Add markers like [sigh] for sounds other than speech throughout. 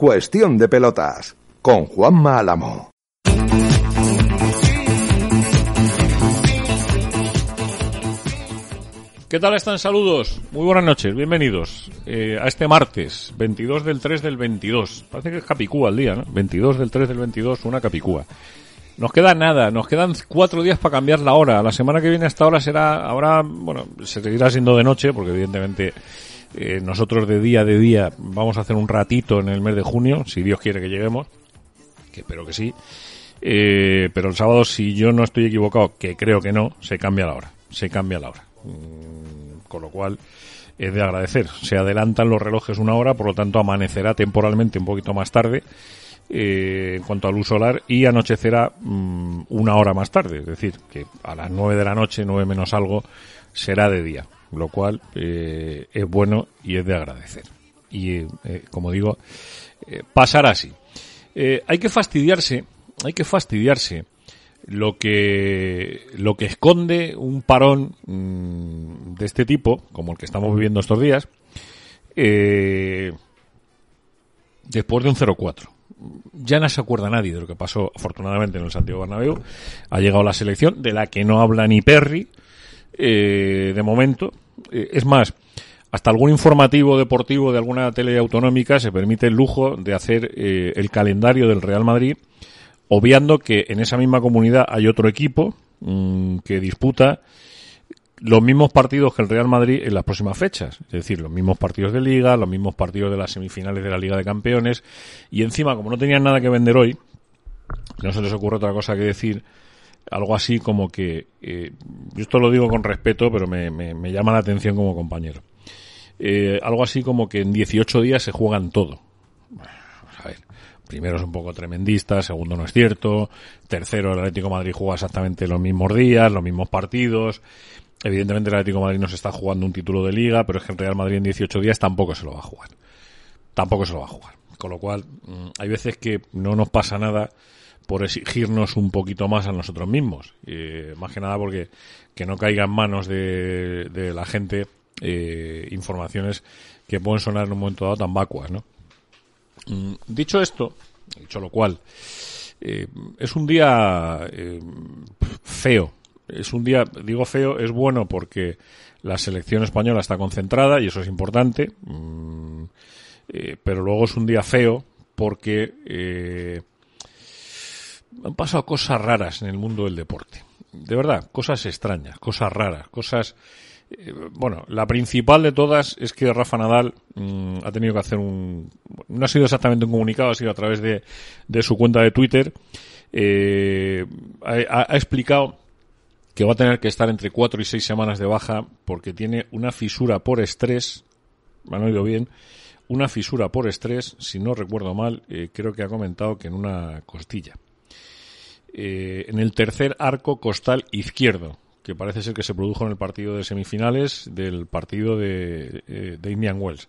Cuestión de pelotas con Juanma Álamo. ¿Qué tal están? Saludos. Muy buenas noches. Bienvenidos eh, a este martes, 22 del 3 del 22. Parece que es Capicúa el día, ¿no? 22 del 3 del 22, una Capicúa. Nos queda nada, nos quedan cuatro días para cambiar la hora. La semana que viene esta hora será, ahora, bueno, se seguirá siendo de noche, porque evidentemente eh, nosotros de día de día vamos a hacer un ratito en el mes de junio, si Dios quiere que lleguemos, que espero que sí. Eh, pero el sábado, si yo no estoy equivocado, que creo que no, se cambia la hora. Se cambia la hora. Mm, con lo cual es de agradecer. Se adelantan los relojes una hora, por lo tanto amanecerá temporalmente un poquito más tarde eh, en cuanto a luz solar y anochecerá mm, una hora más tarde, es decir, que a las nueve de la noche, nueve menos algo, será de día, lo cual eh, es bueno y es de agradecer. Y eh, como digo, pasará así. hay que fastidiarse, hay que fastidiarse lo que lo que esconde un parón mm, de este tipo, como el que estamos viviendo estos días, después de un 0-4 ya no se acuerda nadie de lo que pasó afortunadamente en el Santiago Bernabéu. Ha llegado la selección de la que no habla ni Perry eh, de momento. Eh, es más, hasta algún informativo deportivo de alguna tele autonómica se permite el lujo de hacer eh, el calendario del Real Madrid, obviando que en esa misma comunidad hay otro equipo mm, que disputa los mismos partidos que el Real Madrid en las próximas fechas. Es decir, los mismos partidos de Liga, los mismos partidos de las semifinales de la Liga de Campeones. Y encima, como no tenían nada que vender hoy, no se les ocurre otra cosa que decir algo así como que, eh, esto lo digo con respeto, pero me, me, llama la atención como compañero. Eh, algo así como que en 18 días se juegan todo. a ver, primero es un poco tremendista, segundo no es cierto, tercero el Atlético Madrid juega exactamente los mismos días, los mismos partidos, Evidentemente el Atlético Madrid no se está jugando un título de liga, pero es que el Real Madrid en 18 días tampoco se lo va a jugar. Tampoco se lo va a jugar. Con lo cual, mm, hay veces que no nos pasa nada por exigirnos un poquito más a nosotros mismos. Eh, más que nada porque que no caiga en manos de, la gente eh, informaciones que pueden sonar en un momento dado tan vacuas, ¿no? Mm, dicho esto, dicho lo cual, eh, es un día feo es un día, digo feo, es bueno porque la selección española está concentrada y eso es importante, mm, eh, pero luego es un día feo porque eh, han pasado cosas raras en el mundo del deporte. De verdad, cosas extrañas, cosas raras, cosas... Eh, bueno, la principal de todas es que Rafa Nadal mm, ha tenido que hacer un... No ha sido exactamente un comunicado, ha sido a través de, su cuenta de Twitter. ha, ha explicado que va a tener que estar entre cuatro y seis semanas de baja porque tiene una fisura por estrés, me han oído bien, una fisura por estrés, si no recuerdo mal, eh, creo que ha comentado que en una costilla. Eh, en el tercer arco costal izquierdo, que parece ser que se produjo en el partido de semifinales del partido de, eh, de Indian Wells.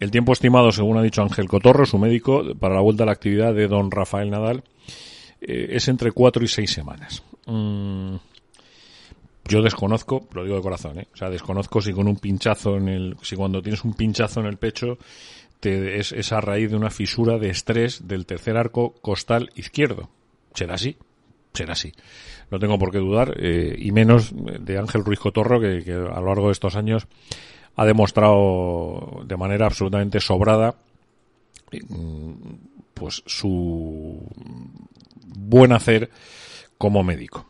El tiempo estimado, según ha dicho Ángel Cotorro, su médico, para la vuelta a la actividad de don Rafael Nadal, es entre cuatro y seis semanas. Mm, yo desconozco, lo digo de corazón, ¿eh? o sea, desconozco si con un pinchazo en el, si cuando tienes un pinchazo en el pecho te, es, a raíz de una fisura de estrés del tercer arco costal izquierdo. Será así, será así. No tengo por qué dudar, eh, y menos de Ángel Ruiz Cotorro, que, que, a lo largo de estos años ha demostrado de manera absolutamente sobrada mm, pues su buen hacer como médico.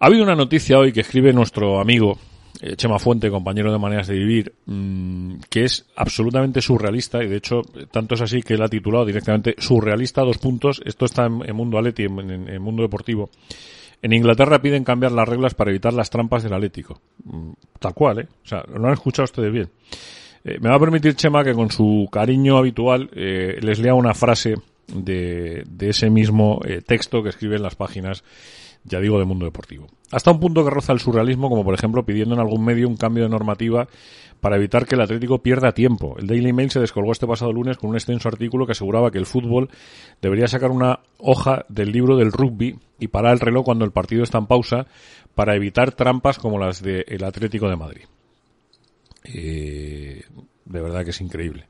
Ha habido una noticia hoy que escribe nuestro amigo eh, Chema Fuente, compañero de Maneras de Vivir, mm, que es absolutamente surrealista y de hecho tanto es así que él ha titulado directamente Surrealista, dos puntos, esto está en, Mundo Aleti, en, en, Mundo Deportivo. En Inglaterra piden cambiar las reglas para evitar las trampas del Atlético. Mm, tal cual, ¿eh? O sea, lo han escuchado ustedes bien. Eh, me va a permitir Chema que con su cariño habitual eh, les lea una frase de, de ese mismo texto que escribe en las páginas ya digo, de mundo deportivo. Hasta un punto que roza el surrealismo, como por ejemplo pidiendo en algún medio un cambio de normativa para evitar que el Atlético pierda tiempo. El Daily Mail se descolgó este pasado lunes con un extenso artículo que aseguraba que el fútbol debería sacar una hoja del libro del rugby y parar el reloj cuando el partido está en pausa para evitar trampas como las del Atlético de Madrid. Eh, de verdad que es increíble.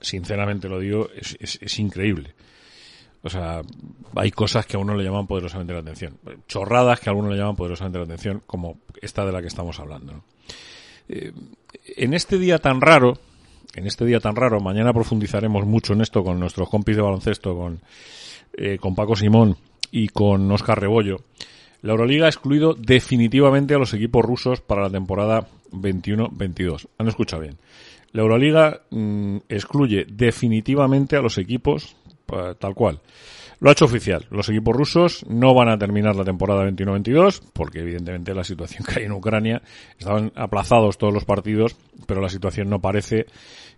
Sinceramente lo digo, es, increíble. O sea, hay cosas que a uno le llaman poderosamente la atención. Chorradas que a uno le llaman poderosamente la atención, como esta de la que estamos hablando. Eh, en este día tan raro, en este día tan raro, mañana profundizaremos mucho en esto con nuestros compis de baloncesto, con, eh, con Paco Simón y con Oscar Rebollo. La Euroliga ha excluido definitivamente a los equipos rusos para la temporada 21-22. Han escuchado bien. La Euroliga mm, excluye definitivamente a los equipos tal cual. Lo ha hecho oficial. Los equipos rusos no van a terminar la temporada 21-22 porque evidentemente la situación que hay en Ucrania estaban aplazados todos los partidos, pero la situación no parece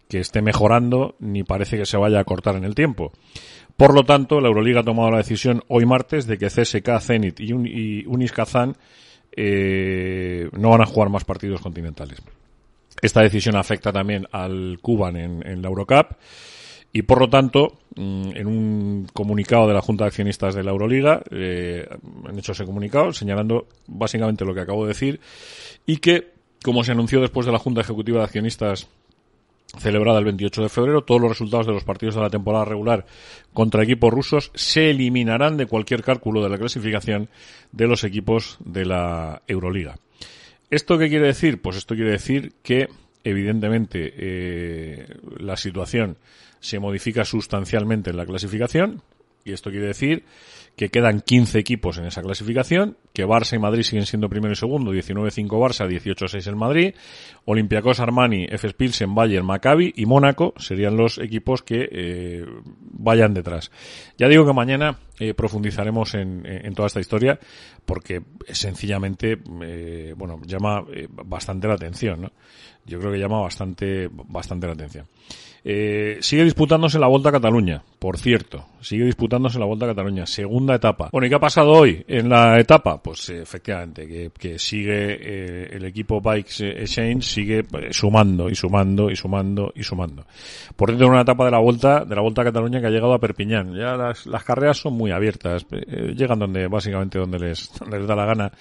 que esté mejorando ni parece que se vaya a cortar en el tiempo. Por lo tanto, la Euroliga ha tomado la decisión hoy martes de que CSK, Zenit y, Unis Kazan eh, no van a jugar más partidos continentales. Esta decisión afecta también al Cuban en, la Eurocup y por lo tanto, mm, en un comunicado de la Junta de Accionistas de la Euroliga, eh, han hecho ese comunicado señalando básicamente lo que acabo de decir y que, como se anunció después de la Junta Ejecutiva de Accionistas celebrada el 28 de febrero, todos los resultados de los partidos de la temporada regular contra equipos rusos se eliminarán de cualquier cálculo de la clasificación de los equipos de la Euroliga. ¿Esto qué quiere decir? Pues esto quiere decir que, evidentemente, eh, la situación se modifica sustancialmente en la clasificación, y esto quiere decir que quedan 15 equipos en esa clasificación, que Barça y Madrid siguen siendo primero y segundo, 19-5 Barça, 18-6 el Madrid, Olympiacos Armani, FS Pilsen, Bayern, Maccabi y Mónaco serían los equipos que eh, vayan detrás. Ya digo que mañana eh, profundizaremos en, en, toda esta historia porque sencillamente, eh, bueno, llama bastante la atención, ¿no? Yo creo que llama bastante, bastante la atención. Eh, sigue disputándose la Vuelta a Cataluña, por cierto. Sigue disputándose la Vuelta a Cataluña, segunda etapa. Bueno, ¿y qué ha pasado hoy en la etapa? Pues eh, efectivamente, que, sigue eh, el equipo Bikes Exchange, sigue sumando y sumando y sumando y sumando. Por dentro de una etapa de la Vuelta, de la Vuelta a Cataluña que ha llegado a Perpiñán. Ya las, las carreras son muy abiertas, llegan donde, básicamente donde les, [laughs] les da la gana.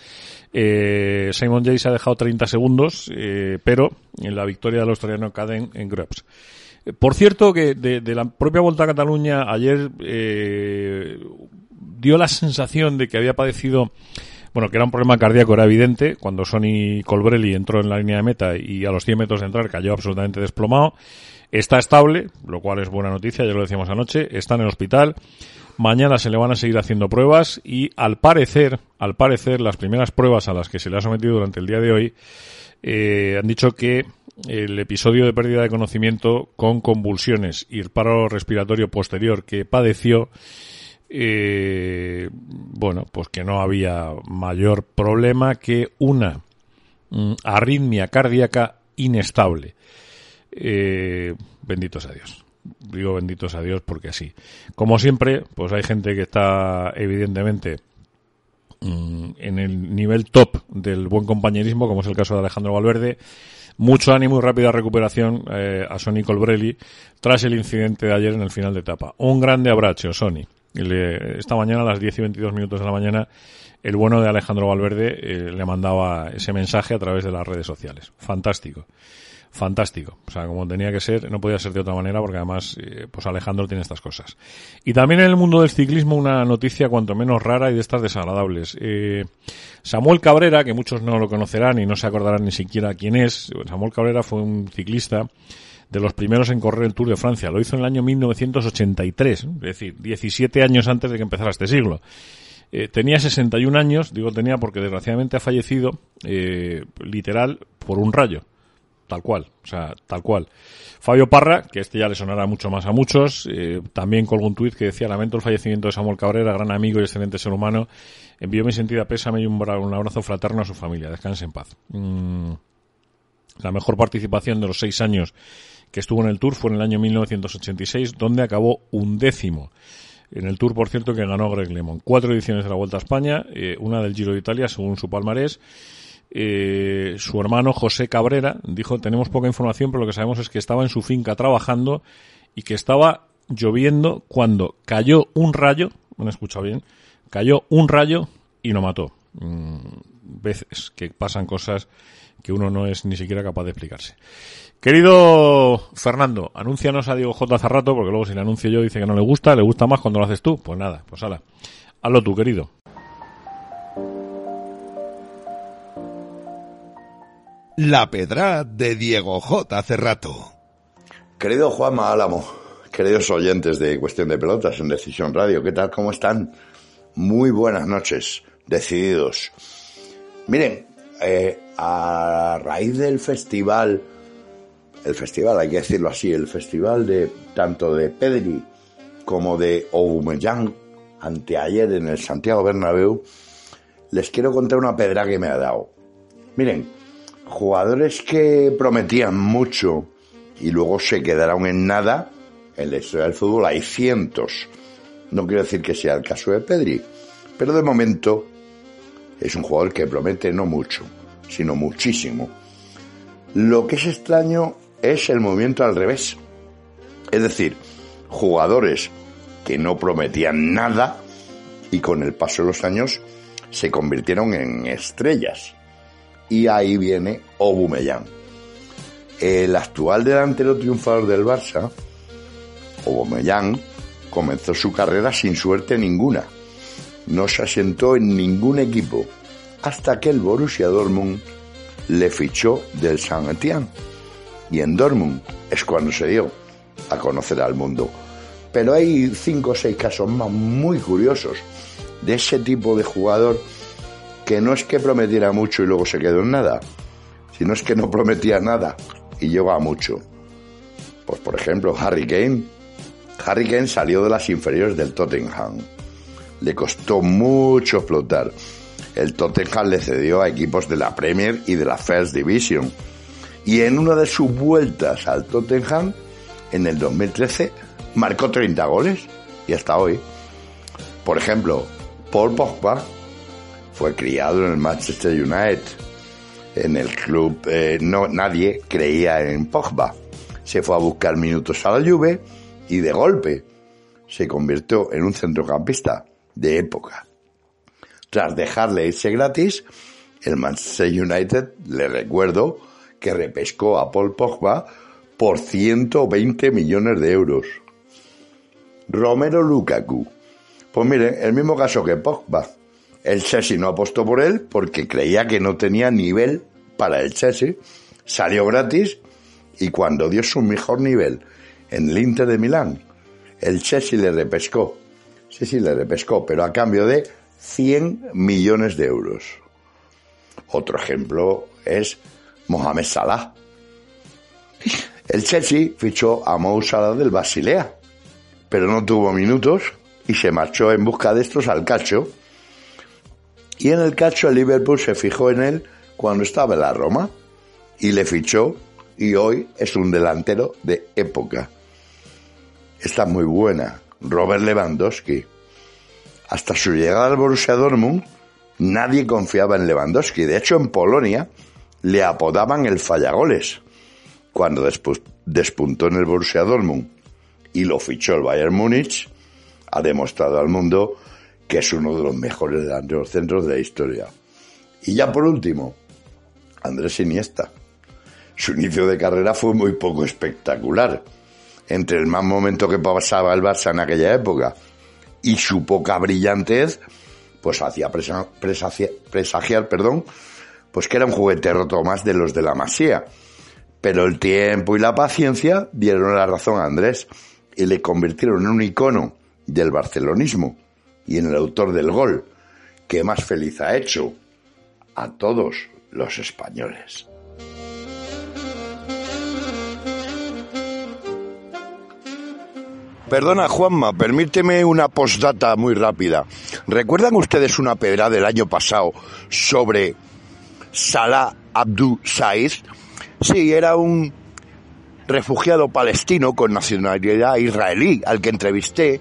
Simon Jay se ha dejado 30 segundos, pero en la victoria del australiano Caden en Grubbs. Por cierto, que de, la propia Vuelta a Cataluña ayer eh, dio la sensación de que había padecido, bueno, que era un problema cardíaco, era evidente, cuando Sonny Colbrelli entró en la línea de meta y a los 100 metros de entrar cayó absolutamente desplomado. Está estable, lo cual es buena noticia, ya lo decíamos anoche, está en el hospital. Mañana se le van a seguir haciendo pruebas y al parecer, al parecer, las primeras pruebas a las que se le ha sometido durante el día de hoy eh, han dicho que el episodio de pérdida de conocimiento con convulsiones y el paro respiratorio posterior que padeció, eh, bueno, pues que no había mayor problema que una mm, arritmia cardíaca inestable. Eh, benditos a Dios. Digo benditos a Dios porque así. Como siempre, pues hay gente que está evidentemente mm, en el nivel top del buen compañerismo, como es el caso de Alejandro Valverde, mucho ánimo y rápida recuperación eh, a Sonny Colbrelli tras el incidente de ayer en el final de etapa. Un grande abrazo, Sonny. esta mañana a las 10 y 22 minutos de la mañana el bueno de Alejandro Valverde eh, le mandaba ese mensaje a través de las redes sociales. Fantástico fantástico. O sea, como tenía que ser, no podía ser de otra manera porque además, eh, pues Alejandro tiene estas cosas. Y también en el mundo del ciclismo una noticia cuanto menos rara y de estas desagradables. Eh, Samuel Cabrera, que muchos no lo conocerán y no se acordarán ni siquiera quién es, Samuel Cabrera fue un ciclista de los primeros en correr el Tour de Francia. Lo hizo en el año 1983, es decir, 17 años antes de que empezara este siglo. Eh, tenía 61 años, digo tenía porque desgraciadamente ha fallecido, literal, por un rayo tal cual, o sea, tal cual. Fabio Parra, que este ya le sonará mucho más a muchos, eh, también colgó un tuit que decía, lamento el fallecimiento de Samuel Cabrera, gran amigo y excelente ser humano, envió mi sentida pésame y un, abrazo fraterno a su familia, descanse en paz. Mm, la mejor participación de los seis años que estuvo en el Tour fue en el año 1986, donde acabó un décimo. En el Tour, por cierto, que ganó Greg Lemon. Cuatro ediciones de la Vuelta a España, eh, una del Giro de Italia, según su palmarés, eh, su hermano José Cabrera dijo, tenemos poca información, pero lo que sabemos es que estaba en su finca trabajando y que estaba lloviendo cuando cayó un rayo, me han escuchado bien, cayó un rayo y lo mató. Mm, veces que pasan cosas que uno no es ni siquiera capaz de explicarse. Querido Fernando, anúncianos a Diego J hace rato, porque luego si le anuncio yo dice que no le gusta, le gusta más cuando lo haces tú. Pues nada, pues hala. Hazlo tú, querido. La pedra de Diego J. Cerrato. Querido Juanma Álamo, queridos oyentes de Cuestión de Pelotas en Decisión Radio, ¿qué tal? ¿Cómo están? Muy buenas noches, decididos. Miren, eh, a raíz del festival, el festival, hay que decirlo así, el festival de tanto de Pedri como de Aubameyang anteayer en el Santiago Bernabéu, les quiero contar una pedra que me ha dado. Miren, jugadores que prometían mucho y luego se quedaron en nada, en la historia del fútbol hay cientos. No quiero decir que sea el caso de Pedri, pero de momento es un jugador que promete no mucho, sino muchísimo. Lo que es extraño es el movimiento al revés. Es decir, jugadores que no prometían nada y con el paso de los años se convirtieron en estrellas y ahí viene Obumellán. El actual delantero triunfador del Barça, Obumellán, comenzó su carrera sin suerte ninguna. No se asentó en ningún equipo hasta que el Borussia Dortmund le fichó del Saint Etienne. Y en Dortmund es cuando se dio a conocer al mundo. Pero hay cinco o seis casos más muy curiosos de ese tipo de jugador que no es que prometiera mucho y luego se quedó en nada, sino es que no prometía nada y llegó a mucho. Pues por ejemplo, Harry Kane. Harry Kane salió de las inferiores del Tottenham. Le costó mucho explotar. El Tottenham le cedió a equipos de la Premier y de la First Division. Y en una de sus vueltas al Tottenham, en el 2013, marcó 30 goles y hasta hoy. Por ejemplo, Paul Pogba fue criado en el Manchester United. En el club eh, no, nadie creía en Pogba. Se fue a buscar minutos a la Juve y de golpe se convirtió en un centrocampista de época. Tras dejarle irse gratis, el Manchester United, le recuerdo, que repescó a Paul Pogba por 120 millones de euros. Romero Lukaku. Pues mire, el mismo caso que Pogba. El Chelsea no apostó por él porque creía que no tenía nivel para el Chelsea. Salió gratis y cuando dio su mejor nivel en el Inter de Milán, el Chelsea le repescó. Sí, sí, le repescó, pero a cambio de 100 millones de euros. Otro ejemplo es Mohamed Salah. [laughs] El Chelsea fichó a Mo Salah del Basilea, pero no tuvo minutos y se marchó en busca de estos al calcio y en el cacho el Liverpool se fijó en él cuando estaba en la Roma y le fichó y hoy es un delantero de época. Está muy buena. Robert Lewandowski. Hasta su llegada al Borussia Dortmund nadie confiaba en Lewandowski. De hecho, en Polonia le apodaban el fallagoles. Cuando despuntó en el Borussia Dortmund y lo fichó el Bayern Múnich, ha demostrado al mundo que es uno de los mejores delanteros centros de la historia. Y ya por último, Andrés Iniesta. Su inicio de carrera fue muy poco espectacular. Entre el mal momento que pasaba el Barça en aquella época y su poca brillantez, pues hacía presagiar, perdón, pues que era un juguete roto más de los de la Masía. Pero el tiempo y la paciencia dieron la razón a Andrés y le convirtieron en un icono del barcelonismo y en el autor del gol, que más feliz ha hecho a todos los españoles. Perdona, Juanma, permíteme una postdata muy rápida. ¿Recuerdan ustedes una pedra del año pasado sobre Salah Abdul Saiz? Sí, era un refugiado palestino con nacionalidad israelí al que entrevisté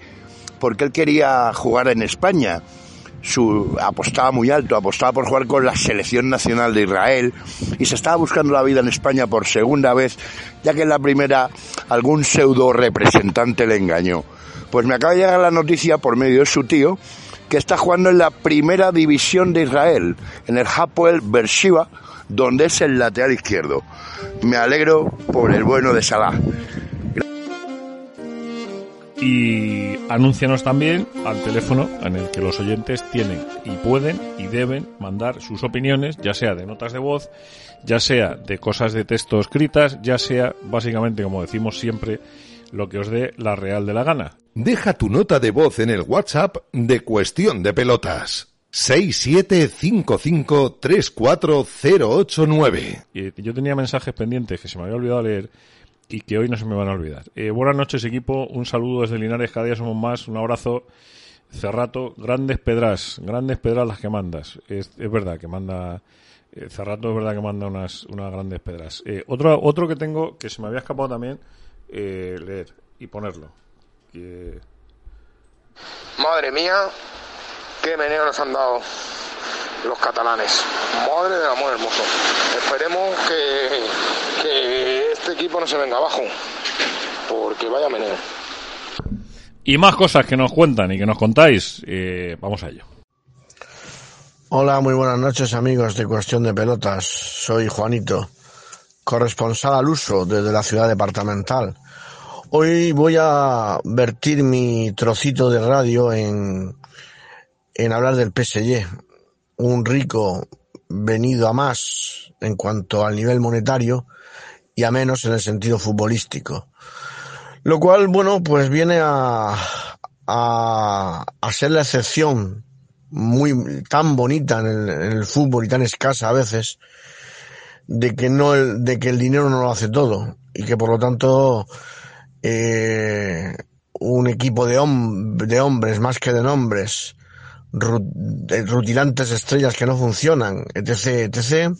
porque él quería jugar en España. Su, apostaba muy alto, apostaba por jugar con la selección nacional de Israel y se estaba buscando la vida en España por segunda vez, ya que en la primera algún pseudo representante le engañó. Pues me acaba de llegar la noticia por medio de su tío que está jugando en la primera división de Israel, en el Hapoel Bershiva, donde es el lateral izquierdo. Me alegro por el bueno de Salah. Y anúncianos también al teléfono en el que los oyentes tienen y pueden y deben mandar sus opiniones, ya sea de notas de voz, ya sea de cosas de texto escritas, ya sea básicamente, como decimos siempre, lo que os dé la real de la gana. Deja tu nota de voz en el WhatsApp de Cuestión de Pelotas. 675534089. Y yo tenía mensajes pendientes que se me había olvidado leer y que hoy no se me van a olvidar. Eh, buenas noches, equipo. Un saludo desde Linares. Cada día somos más. Un abrazo. Cerrato, grandes pedras, grandes pedras las que mandas. Es, verdad que manda. eh, Cerrato es verdad que manda unas, unas grandes pedras. Eh, otro, otro que tengo que se me había escapado también leer y ponerlo. Madre mía, qué meneo nos han dado los catalanes. Madre del amor hermoso. Esperemos que, que este equipo no se venga abajo, porque vaya meneo. Y más cosas que nos cuentan y que nos contáis. eh, vamos a ello. Hola, muy buenas noches amigos de Cuestión de Pelotas. Soy Juanito, corresponsal al uso desde la ciudad departamental. Hoy voy a vertir mi trocito de radio en, en hablar del PSG, un rico venido a más en cuanto al nivel monetario y a menos en el sentido futbolístico. Lo cual, bueno, pues viene a, a, a ser la excepción muy tan bonita en el, en el fútbol y tan escasa a veces de que no el, de que el dinero no lo hace todo y que por lo tanto eh, un equipo de, hom- de hombres más que de nombres ru- de rutilantes estrellas que no funcionan etc etc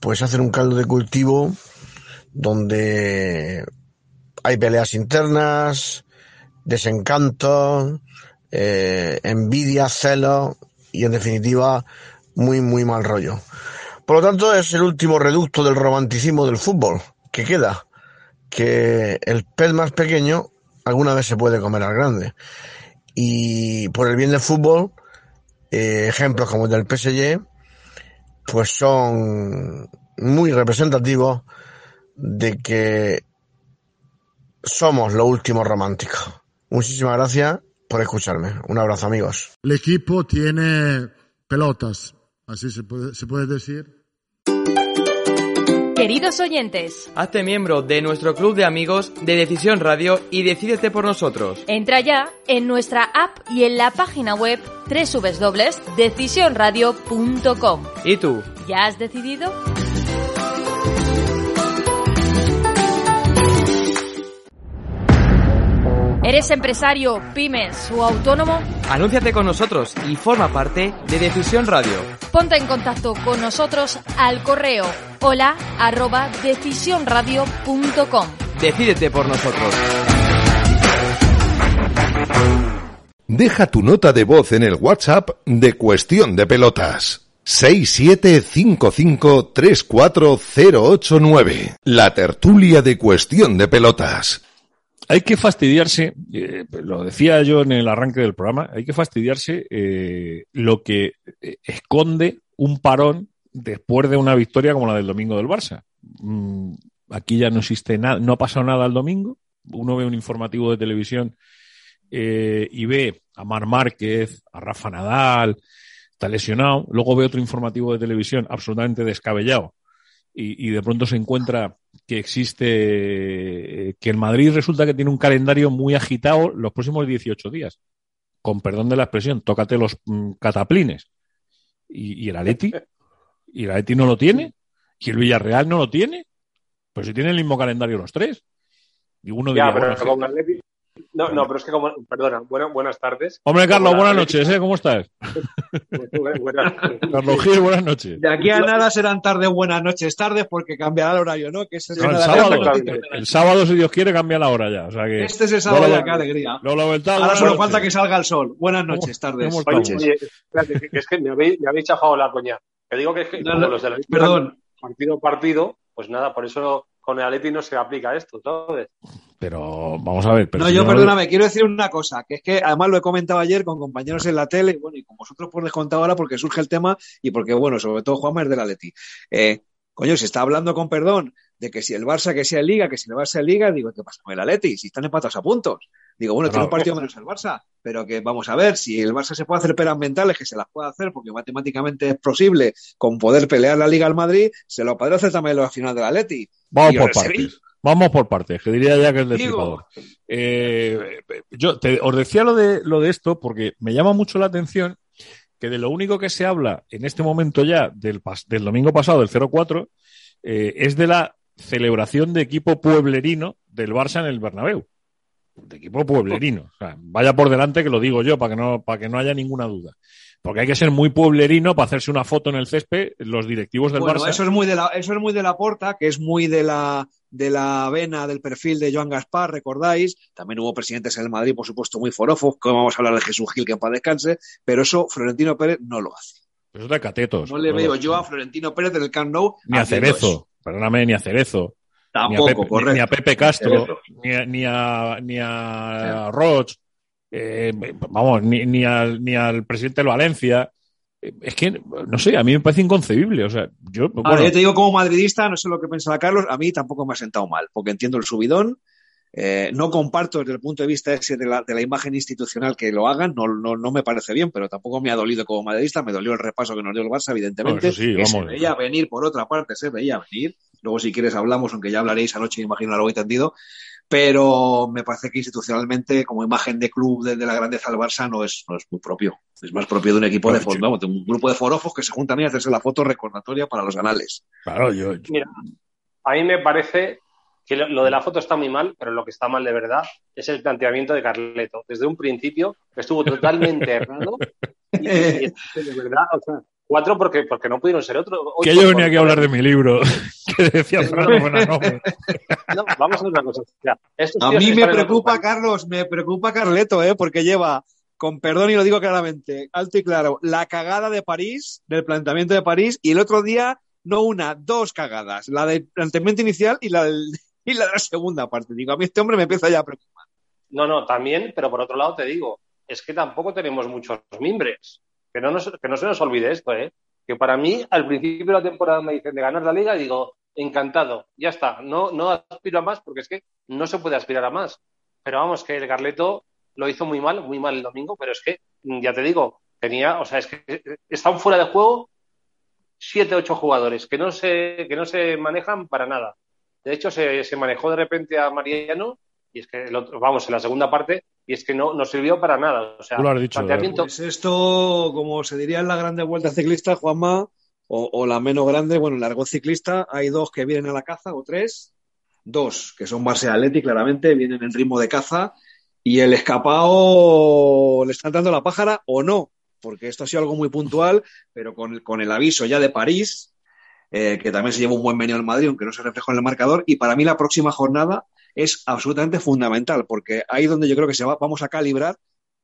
pues hacen un caldo de cultivo donde hay peleas internas desencanto eh, envidia, celo y en definitiva muy muy mal rollo. Por lo tanto es el último reducto del romanticismo del fútbol que queda, que el pez más pequeño alguna vez se puede comer al grande. Y por el bien del fútbol, eh, ejemplos como el del PSG, pues son muy representativos de que somos lo último romántico. Muchísimas gracias por escucharme. Un abrazo, amigos. El equipo tiene pelotas, así se puede, se puede decir. Queridos oyentes, Hazte miembro de nuestro club de amigos de Decisión Radio y decídete por nosotros. entra ya en nuestra app y en la página web www.decisionradio.com. ¿Y tú? ¿Ya has decidido? ¿Eres empresario, pymes o autónomo? Anúnciate con nosotros y forma parte de Decisión Radio. Ponte en contacto con nosotros al correo hola arroba decisionradio.com. Decídete por nosotros. Deja tu nota de voz en el WhatsApp de Cuestión de Pelotas. 675534089. La tertulia de Cuestión de Pelotas. Hay que fastidiarse, eh, lo decía yo en el arranque del programa, hay que fastidiarse eh, lo que eh, esconde un parón después de una victoria como la del domingo del Barça. Mm, aquí ya no existe nada, no ha pasado nada el domingo. Uno ve un informativo de televisión eh, y ve a Mar Márquez, a Rafa Nadal, está lesionado. Luego ve otro informativo de televisión absolutamente descabellado y, y de pronto se encuentra que existe, eh, que el Madrid resulta que tiene un calendario muy agitado los próximos 18 días. Con perdón de la expresión, tócate los mm, cataplines. Y, y el Atleti, y el Atleti no lo tiene, y el Villarreal no lo tiene, pues si tienen el mismo calendario los tres. Y uno Ya, diría, pero bueno, como el Atleti- No, no, pero es que como... Perdona, bueno, buenas tardes. Hombre, Carlos, buenas noches, ¿eh? ¿Cómo estás? Buenas- Carlos Gil, buenas noches. De aquí a nada serán tardes, buenas noches, tardes, porque cambiará el horario, ¿no? Que No, el sábado, el sábado, si Dios quiere, cambia la hora ya. O sea que, Este es el sábado, Lola- qué alegría. Ahora buenas solo falta que salga el sol. Buenas noches, tardes. ¿Cómo Oye, estamos? oye, espérate, que- que es que me habéis, me habéis chafado la coña. Que digo que es que No, los de la perdón. partido a partido, pues nada, por eso con el Atleti no se aplica esto, ¿sabes? Pero vamos a ver. Pero no, si yo no- perdóname, quiero decir una cosa, que es que además lo he comentado ayer con compañeros en la tele, y bueno, y con vosotros pues les contado ahora porque surge el tema y porque, bueno, sobre todo Juanma es del Atleti. Eh, coño, se está hablando con perdón de que si el Barça que sea en Liga, que si el Barça en Liga, digo, ¿qué pasa con el Atleti? Si están empatados a puntos. Digo, bueno, No, tiene un partido menos el Barça, pero que vamos a ver, si el Barça se puede hacer peras mentales, que se las puede hacer porque matemáticamente es posible con poder pelear la Liga al Madrid, se lo podrá hacer también la final del Atleti. Vamos por partes. Vamos por partes, que diría ya que es destripador. Eh, yo te- os decía lo de, lo de esto porque me llama mucho la atención que de lo único que se habla en este momento ya del, del domingo pasado, del 0-4, eh, es de la celebración de equipo pueblerino del Barça en el Bernabéu. De equipo pueblerino. O sea, vaya por delante que lo digo yo para que no, para que no haya ninguna duda. Porque hay que ser muy pueblerino para hacerse una foto en el césped los directivos del Bueno, Barça. eso es muy de la, eso es muy de la porta, que es muy de la de la vena del perfil de Joan Gaspar, recordáis. También hubo presidentes en el Madrid, por supuesto, muy forofos, como vamos a hablar de Jesús Gil, que en paz descanse, pero eso Florentino Pérez no lo hace. Eso es de catetos. No le No veo yo a Florentino Pérez del Camp Nou Ni a Cerezo, eso. perdóname, ni a Cerezo. Tampoco, ni, a Pepe, correcto. ni a Pepe Castro, ni a, ni a, ni a Roch, eh, vamos, ni, ni, al, ni al presidente de Valencia. Es que, no sé, a mí me parece inconcebible. O sea, yo, Ahora, bueno, yo te digo como madridista, no sé lo que pensaba Carlos, a mí tampoco me ha sentado mal, porque entiendo el subidón, eh, no comparto desde el punto de vista ese de la, de la imagen institucional que lo hagan, no, no, no me parece bien, pero tampoco me ha dolido como madridista, me dolió el repaso que nos dio el Barça, evidentemente, eso sí, que se vamos. veía venir, por otra parte, se veía venir, luego si quieres hablamos, aunque ya hablaréis anoche, imagino algo entendido, pero me parece que institucionalmente, como imagen de club de, de la grandeza del Barça, no es, no es muy propio. Es más propio de un equipo de, for- vamos, de un grupo de forofos que se juntan y hacerse la foto recordatoria para los anales. claro, yo, Mira, a mí me parece que lo, lo de la foto está muy mal, pero lo que está mal de verdad es el planteamiento de Carleto. Desde un principio estuvo totalmente errado. [laughs] Y, y es que de verdad, o sea, cuatro porque, porque no pudieron ser otro. que yo venía aquí a hablar de mi libro, [laughs] que decía Fernando Buenanoble. No, vamos a ver una cosa. o sea, estos A mí me preocupa. Carlos, me preocupa Carleto, ¿eh? porque lleva, con perdón y lo digo claramente, alto y claro, la cagada de París, del planteamiento de París, y el otro día, no una, dos cagadas, la del planteamiento inicial y la, del- [laughs] y la de la segunda parte. Digo, a mí este hombre me empieza ya a preocupar. No, no, también, pero por otro lado te digo, es que tampoco tenemos muchos mimbres. Que no, nos- que no se nos olvide esto, ¿eh? Que para mí, al principio de la temporada me dicen de ganar la liga y digo, encantado, ya está. No, no aspiro a más porque es que no se puede aspirar a más. Pero vamos, que el Garleto lo hizo muy mal, muy mal el domingo, pero es que, ya te digo, tenía, o sea, es que eh, están fuera de juego siete, ocho jugadores que no se, que no se manejan para nada. De hecho, se, se manejó de repente a Mariano y es que, el otro- vamos, en la segunda parte, y es que no, no sirvió para nada. O sea, Tú lo has dicho, planteamiento, Pues esto, como se diría en la grande vuelta ciclista, Juanma, o, o la menos grande, bueno, en la argot ciclista hay dos que vienen a la caza, o tres, dos, que son base Atleti, claramente, vienen en ritmo de caza, y el escapado le están dando la pájara o no, porque esto ha sido algo muy puntual, pero con, con el aviso ya de París, eh, que también se lleva un buen menú en Madrid, aunque no se reflejó en el marcador, y para mí la próxima jornada es absolutamente fundamental, porque ahí donde yo creo que se va, vamos a calibrar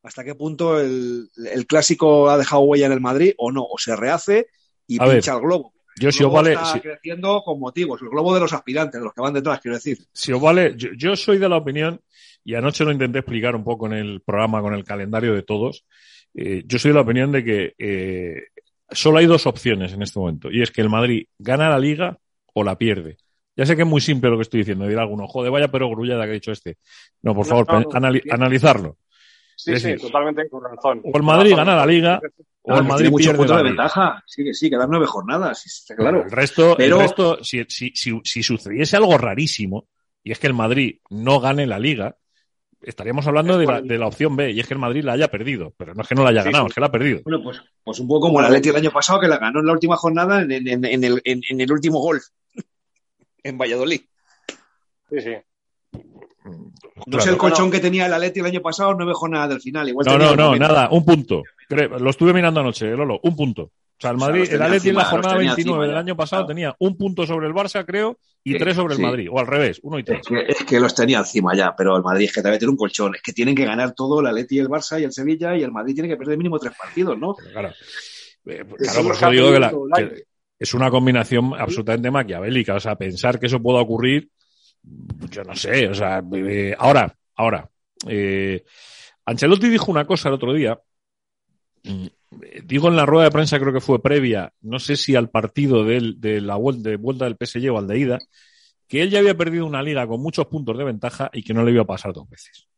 hasta qué punto el, el clásico ha dejado huella en el Madrid o no, o se rehace y A ver, pincha el globo. yo El si os globo vale, está si- creciendo con motivos, el globo de los aspirantes, de los que van detrás, quiero decir. si os vale, yo, yo soy de la opinión, y anoche lo intenté explicar un poco en el programa con el calendario de todos, eh, yo soy de la opinión de que eh, solo hay dos opciones en este momento, y es que el Madrid gana la liga o la pierde. Ya sé que es muy simple lo que estoy diciendo, dirá alguno, joder, vaya pero grullada que ha dicho este. No, por No, favor, no, pe- anali- analizarlo. sí, es sí, decir, totalmente con razón. O el Madrid gana la liga, o el Madrid tiene muchos puntos de ventaja. Sí, que sí, quedan nueve jornadas, está claro. El resto, Pero- el resto si, si, si, si sucediese algo rarísimo, y es que el Madrid no gane la liga, estaríamos hablando de la, de la opción B, y es que el Madrid la haya perdido. Pero no es que no la haya Sí, ganado, sí. es que la ha perdido. Bueno, pues, pues un poco como el Atleti el año pasado, que la ganó en la última jornada en, en- en- en el, en- en el último gol en Valladolid. Sí, sí. No Claro. sé el colchón que tenía el Atleti el año pasado, nueve jornadas del final. Igual No, no, no, nada, un punto. Lo estuve mirando anoche, Lolo, un punto. O sea, el O sea, Madrid, el Atleti en la jornada los tenía 29 encima del año pasado Claro. tenía un punto sobre el Barça, creo, y Sí, tres sobre sí. el Madrid. O al revés, uno y tres. Es que, es que los tenía encima ya, pero el Madrid es que también tiene un colchón. Es que tienen que ganar todo el Atleti y el Barça y el Sevilla y el Madrid tiene que perder mínimo tres partidos, ¿no? Pero claro, eh, claro, por eso digo que, la- que es una combinación absolutamente maquiavélica. O sea, pensar que eso pueda ocurrir, yo no sé. O sea, eh, ahora, ahora. Eh, Ancelotti dijo una cosa el otro día. mm, Digo en la rueda de prensa, creo que fue previa, no sé si al partido de, la vuelta, de vuelta del PSG o al de ida, que él ya había perdido una liga con muchos puntos de ventaja y que no le iba a pasar dos veces.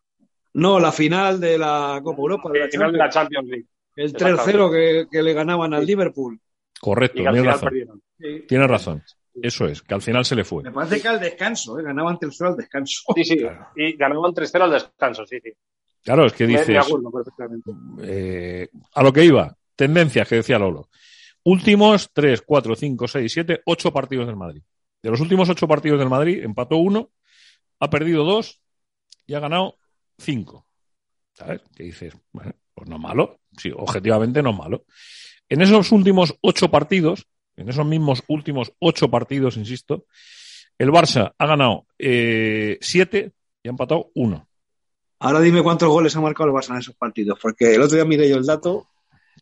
No, la final de la Copa Europa, de la final de la Champions. Champions League. El Exactamente. 3-0 que, que le ganaban al Liverpool. Correcto, Y al final razón. perdieron. Tienes razón. Eso es, que al final se le fue. Me parece que al descanso, ¿eh? ganaban 3-0 al descanso. Sí, sí. Y ganaban 3-0 al descanso, sí, sí. Claro, es que dices, Me acuerdo perfectamente. eh, a lo que iba, tendencias que decía Lolo. Últimos 3, 4, 5, 6, 7, 8 partidos del Madrid. De los últimos 8 partidos del Madrid, empató uno, ha perdido dos y ha ganado 5. ¿Sabes? Que dices, bueno, pues no es malo. Sí, objetivamente no es malo. En esos últimos 8 partidos, en esos mismos últimos 8 partidos, insisto, el Barça ha ganado 7 y ha empatado 1. Ahora dime cuántos goles ha marcado el Barça en esos partidos, porque el otro día miré yo el dato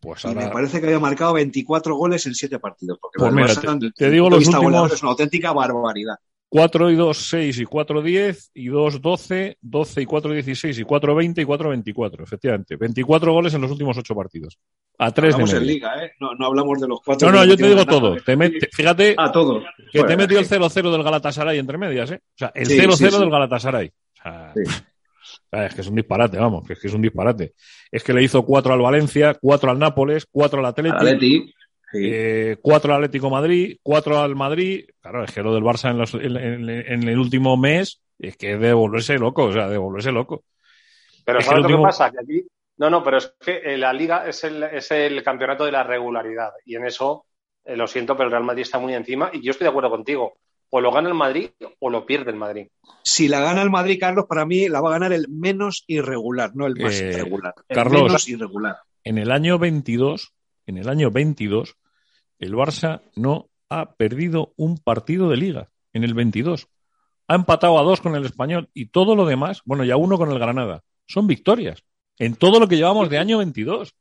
Pues y me parece que había marcado 24 goles en 7 partidos. Porque Pues mira, Barça, te- digo los últimos- goleador, Es una auténtica barbaridad. 4 y 2, 6 y 4, 10 y 2, 12, 12 y 4, 16 y 4, 20 y 4, 24, efectivamente. 24 goles en los últimos 8 partidos. A 3 de Hablamos en media. liga, ¿eh? No, no hablamos de los cuatro. No, que no, yo te digo en todo. Te met- fíjate Ah, todo. que te Bueno, he metido el 0-0 del Galatasaray entre medias, ¿eh? O sea, el Sí, 0-0 sí, sí. del Galatasaray. [laughs] O sea, es que es un disparate, vamos, que es que es un disparate. Es que le hizo 4 al Valencia, 4 al Nápoles, 4 al Atlético. Al Eh, cuatro al Atlético Madrid, cuatro al Madrid. Claro, es que lo del Barça en, los- en- en- en el último mes es que es de volverse loco, o sea, de volverse loco. Pero Es que ¿sabes el lo que pasa? Que aquí. No, no, pero es que eh, la liga es el, es el campeonato de la regularidad. Y en eso, eh, lo siento, pero el Real Madrid está muy encima. Y yo estoy de acuerdo contigo. O lo gana el Madrid o lo pierde el Madrid. Si la gana el Madrid, Carlos, para mí la va a ganar el menos irregular, no el más Eh, irregular. El Carlos. menos irregular. En el año 22, en el año 22, el Barça no ha perdido un partido de liga. En el 22. Ha empatado a dos con el español y todo lo demás, bueno, ya uno con el Granada. Son victorias. En todo lo que llevamos de año 22.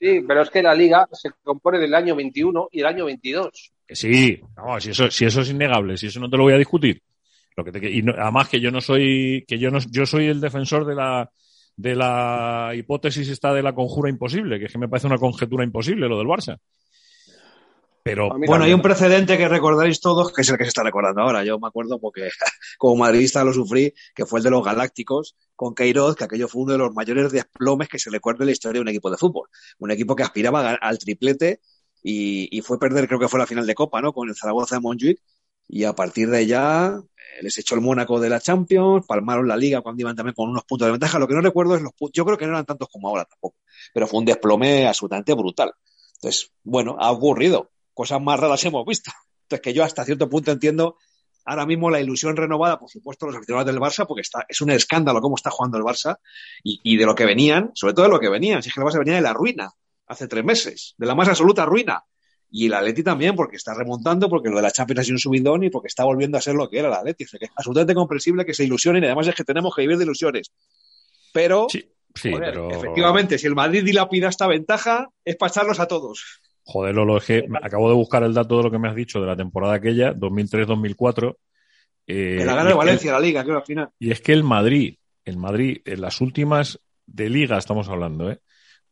Sí, pero es que la liga se compone del año 21 y el año 22. Que sí, vamos, si eso, si eso es innegable, si eso no te lo voy a discutir. Lo que te- y no- además que yo no soy, que yo no, yo soy el defensor de la, de la hipótesis esta de la conjura imposible, que es que me parece una conjetura imposible lo del Barça. Pero Bueno, hay un precedente que recordaréis todos, que es el que se está recordando ahora. Yo me acuerdo porque [laughs] como madridista lo sufrí, que fue el de los Galácticos con Queiroz, que aquello fue uno de los mayores desplomes que se recuerda en la historia de un equipo de fútbol. Un equipo que aspiraba al triplete y, y fue perder, creo que fue la final de Copa, ¿no? Con el Zaragoza de Montjuic. Y a partir de allá eh, les echó el Mónaco de la Champions, palmaron la liga cuando iban también con unos puntos de ventaja. Lo que no recuerdo es los puntos. Yo creo que no eran tantos como ahora tampoco, pero fue un desplome absolutamente brutal. Entonces, bueno, ha ocurrido. Cosas más raras hemos visto. Entonces, que yo hasta cierto punto entiendo ahora mismo la ilusión renovada, por supuesto, los aficionados del Barça, porque está, es un escándalo cómo está jugando el Barça y, y de lo que venían, sobre todo de lo que venían. Si es que el Barça venía de la ruina hace tres meses, de la más absoluta ruina. Y el Atleti también, porque está remontando, porque lo de la Champions ha sido un subidón y porque está volviendo a ser lo que era el Atleti. O sea, que es absolutamente comprensible que se ilusionen y además es que tenemos que vivir de ilusiones. Pero, sí, joder, pero- efectivamente, si el Madrid dilapida esta ventaja, es para echarlos a todos. Joder, Lolo, es que acabo de buscar el dato de lo que me has dicho de la temporada aquella, 2003-2004. eh, Que la y gana es el Valencia, la liga, creo, al final. Y es que el Madrid, el Madrid, en las últimas de liga estamos hablando, ¿eh?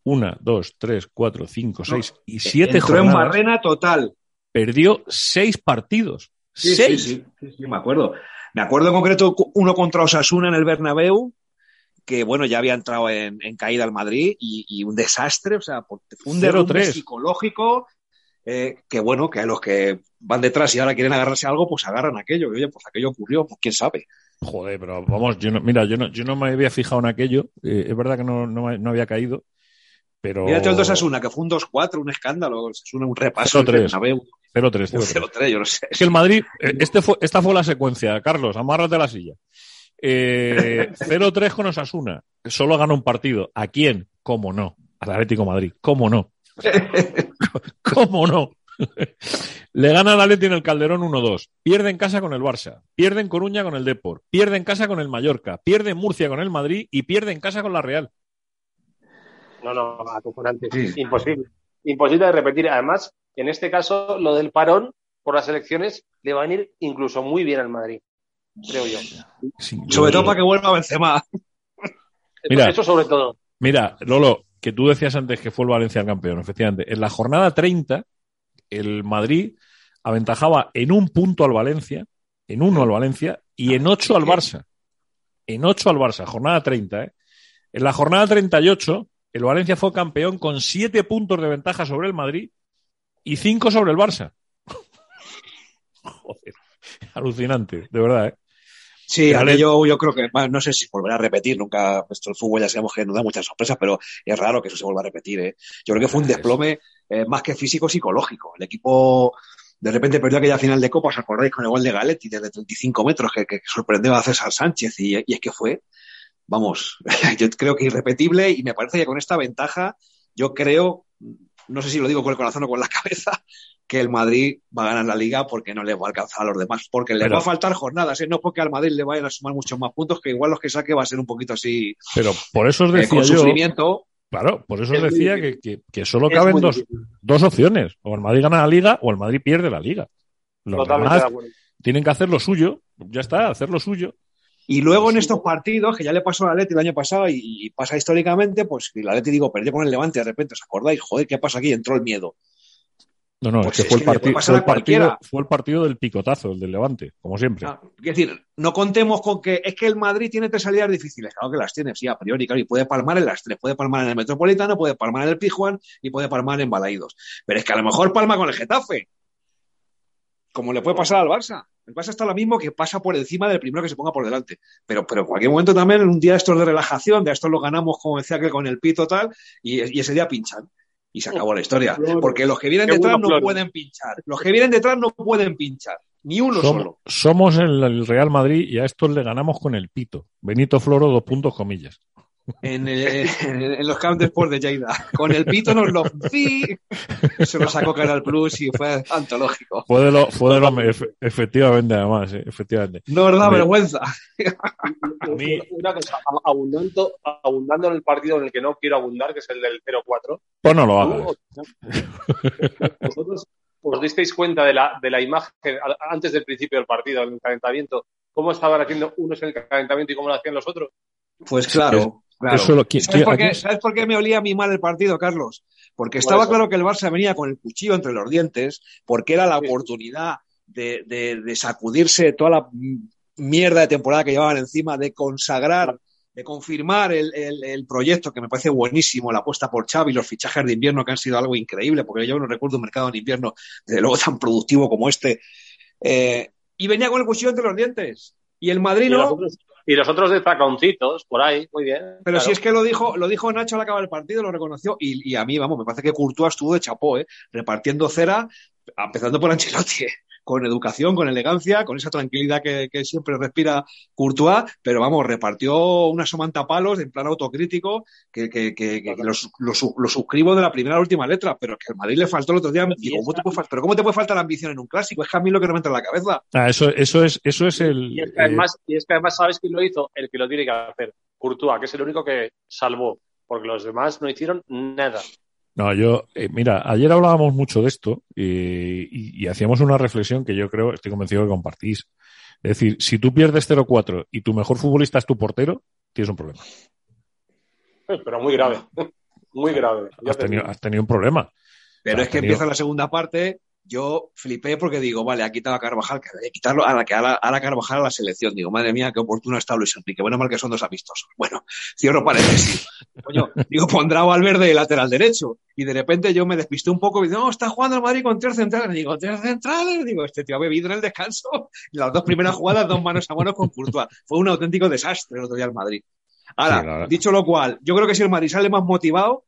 Una, dos, tres, cuatro, cinco, seis y siete Entró en jornadas. barrena total. Perdió seis partidos. Sí, seis. Sí, sí, sí, sí, me acuerdo. Me acuerdo en concreto uno contra Osasuna en el Bernabéu, que bueno, ya había entrado en, en caída al Madrid y, y un desastre, o sea, un derrumbe 0-3. psicológico eh, que bueno, que a los que van detrás y ahora quieren agarrarse a algo, pues agarran aquello. Y oye, pues aquello ocurrió, pues quién sabe. Joder, pero vamos, yo no, mira, yo no, yo no me había fijado en aquello. eh, es verdad que no, no, no había caído, pero. Mírate el de Osasuna, que fue un 2-4, un escándalo, Osasuna, un repaso. en el 0-3. Bernabéu. 0-3, Un 0-3. 0-3, yo no sé. Es que el Madrid, eh, este fue, esta fue la secuencia, Carlos, amárrate a la silla. Eh, [laughs] 0-3 con Osasuna. Solo gana un partido. ¿A quién? ¿Cómo no? Al Atlético Madrid. ¿Cómo no? [laughs] ¿Cómo no? Le gana al Atleti en el Calderón 1-2. Pierde en casa con el Barça. Pierde en Coruña con el Depor. Pierde en casa con el Mallorca. Pierde en Murcia con el Madrid y pierde en casa con la Real. No, no, acojonante. Imposible. Imposible de repetir. Además, En este caso, lo del parón por las elecciones le va a venir incluso muy bien al Madrid, creo yo. sobre todo para que vuelva a Benzema. [laughs] Mira, Eso sobre todo. Mira, Lolo, que tú decías antes que fue el Valencia el campeón, efectivamente. En la jornada 30, el Madrid aventajaba en un punto al Valencia, en uno al Valencia y en ocho al Barça. En ocho al Barça, jornada 30, ¿eh? En la jornada 38, el Valencia fue campeón con siete puntos de ventaja sobre el Madrid y cinco sobre el Barça. [laughs] Joder, alucinante, de verdad, ¿eh? Sí, a mí yo, yo creo que, bueno, no sé si volverá a repetir, nunca, el fútbol ya sabemos que nos da muchas sorpresas, pero es raro que eso se vuelva a repetir, ¿eh? Yo creo que fue un desplome eh, más que físico, psicológico. El equipo de repente perdió aquella final de Copa, ¿os acordáis? Con el gol de Galetti desde 35 metros que, que sorprendió a César Sánchez y, y es que fue, vamos, [laughs] yo creo que irrepetible y me parece que con esta ventaja, yo creo, no sé si lo digo con el corazón o con la [laughs] cabeza, que el Madrid va a ganar la liga porque no le va a alcanzar a los demás, porque le Pero- va a faltar jornadas, ¿eh? no porque al Madrid le vayan a sumar muchos más puntos, que igual los que saque va a ser un poquito así Pero por eso os eh, decía con yo. sufrimiento. Claro, por eso os Es decía que, que, que solo Es caben dos, dos opciones. O el Madrid gana la liga o el Madrid pierde la liga. Los Totalmente demás de acuerdo. tienen que hacer lo suyo. Ya está, hacer lo suyo. Y luego en estos partidos, que ya le pasó a Atleti el año pasado y, y pasa históricamente, pues el Atleti, digo, perdió con el Levante de repente, ¿os acordáis? Joder, ¿qué pasa aquí? Entró el miedo. No, no, Pues es que es fue el, que partido, fue, el partido, fue el partido del picotazo, el del Levante, como siempre. Ah, es decir, no contemos con que es que el Madrid tiene tres salidas difíciles, claro que las tiene, sí, a priori, claro, y puede palmar en las tres, puede palmar en el Metropolitano, puede palmar en el Pijuan y puede palmar en Balaídos. Pero es que a lo mejor palma con el Getafe, como le puede pasar al Barça. El Barça está lo mismo que pasa por encima del primero que se ponga por delante. Pero, pero en cualquier momento también, en un día de estos de relajación, de estos lo ganamos, como decía que con el pito tal, y, y ese día pinchan. Y se acabó la historia. Porque los que vienen Qué detrás bueno, no pueden pinchar. Los que vienen detrás no pueden pinchar. Ni uno Som- solo. somos el, el Real Madrid y a estos le ganamos con el pito. Benito Floro, dos puntos, comillas. En, en, en los Camp de Sport de Lleida. Con el pito nos lo sí, se lo sacó Canal Plus y fue antológico. Fue de lo, fue de lo efe- efectivamente, además, eh, efectivamente. Nos da Me- vergüenza. mí- Una cosa, abundando, abundando en el partido en el que no quiero abundar, que es el del 0-4. Pues no lo hagas. Vosotros os disteis cuenta de la, de la imagen antes del principio del partido, en el calentamiento, cómo estaban haciendo unos en el calentamiento y cómo lo hacían los otros. Pues claro. Claro. Eso lo- ¿quién- ¿Sabes, por qué, sabes por qué me olía a mí mal el partido, Carlos? Porque Por estaba claro que el Barça venía con el cuchillo entre los dientes, porque era la oportunidad de, de- de sacudirse toda la mierda de temporada que llevaban encima, de consagrar, de confirmar el, el- el proyecto que me parece buenísimo, la apuesta por Xavi, los fichajes de invierno que han sido algo increíble, porque yo no recuerdo un mercado en invierno, desde luego tan productivo como este. Eh, y venía con el cuchillo entre los dientes. Y el Madrid no. Y los otros de taconcitos, por ahí, muy bien. Pero claro. si es que lo dijo, lo dijo Nacho al acabar el partido, lo reconoció, y, y a mí, vamos, me parece que Courtois estuvo de chapó, ¿eh? repartiendo cera, empezando por Ancelotti, ¿eh? Con educación, con elegancia, con esa tranquilidad que, que siempre respira Courtois, pero vamos, repartió una palos en plan autocrítico, que, que, que, que lo, su- lo su- lo suscribo de la primera a la última letra, pero que al Madrid le faltó el otro día, digo, ¿cómo te puede fal- pero ¿cómo te puede faltar la ambición en un clásico? Es que a mí lo que no me entra en la cabeza. Ah, eso, eso es, eso es el. Y es, que eh, además, y es que además, ¿sabes quién lo hizo? El que lo tiene que hacer. Courtois, que es el único que salvó, porque los demás no hicieron nada. No, yo, eh, mira, ayer hablábamos mucho de esto eh, y, y hacíamos una reflexión que yo creo, estoy convencido que compartís. Es decir, si tú pierdes 0-4 y tu mejor futbolista es tu portero, tienes un problema. [laughs] Pero muy grave. [laughs] Muy grave. Has te tenido, digo. has tenido un problema. Pero Has es que tenido- empieza la segunda parte, yo flipé porque digo, vale, ha quitado a Carvajal, que que quitarlo a la que ahora, ahora Carvajal a la selección. Digo, madre mía, qué oportuno está Luis Enrique. Bueno, mal que son dos amistosos. Bueno, cierro paréntesis. [laughs] Coño, digo, pondrá Valverde de lateral derecho. Y de repente yo me despisté un poco y digo, no, está jugando el Madrid con tres centrales. Digo, tres centrales. Digo, este tío ha bebido en el descanso. Y [laughs] las dos primeras jugadas, dos manos a mano con Courtois. Fue un auténtico desastre el otro día el Madrid. Ahora, Sí, dicho lo cual, yo creo que si el Madrid sale más motivado,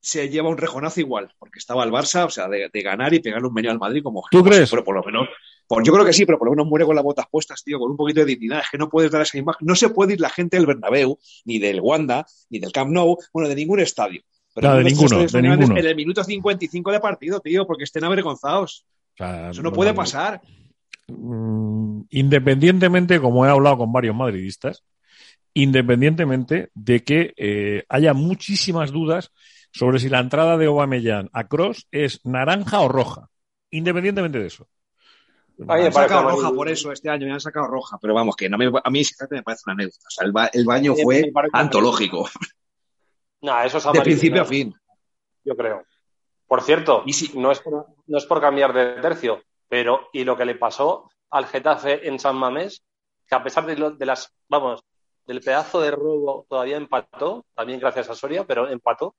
se lleva un rejonazo igual, porque estaba el Barça, o sea, de, de ganar y pegarle un meneo al Madrid como ¿Tú crees? fuera, por lo menos. Pues yo creo que sí, pero por lo menos muere con las botas puestas, tío, con un poquito de dignidad. Es que no puedes dar esa imagen. No se puede ir la gente del Bernabéu, ni del Wanda, ni del Camp Nou, bueno, de ningún estadio. No, de ninguno, de. En el minuto 55 de partido, tío, porque estén avergonzados. O sea, Eso no puede pasar. Mm, Independientemente, como he hablado con varios madridistas, independientemente de que eh, haya muchísimas dudas sobre si la entrada de Aubameyang a Cross es naranja o roja, independientemente de eso. Me han sacado roja por eso este año, me han sacado roja, pero vamos, que no me, a mí me parece una anécdota. O sea, el, ba- el baño Sí, fue antológico, No, eso es de principio a fin. Yo creo. Por cierto, Y si- no, es por, no es por cambiar de tercio, pero y lo que le pasó al Getafe en San Mamés, que a pesar de, lo- de las, vamos, del pedazo de robo todavía empató, también gracias a Soria, pero empató.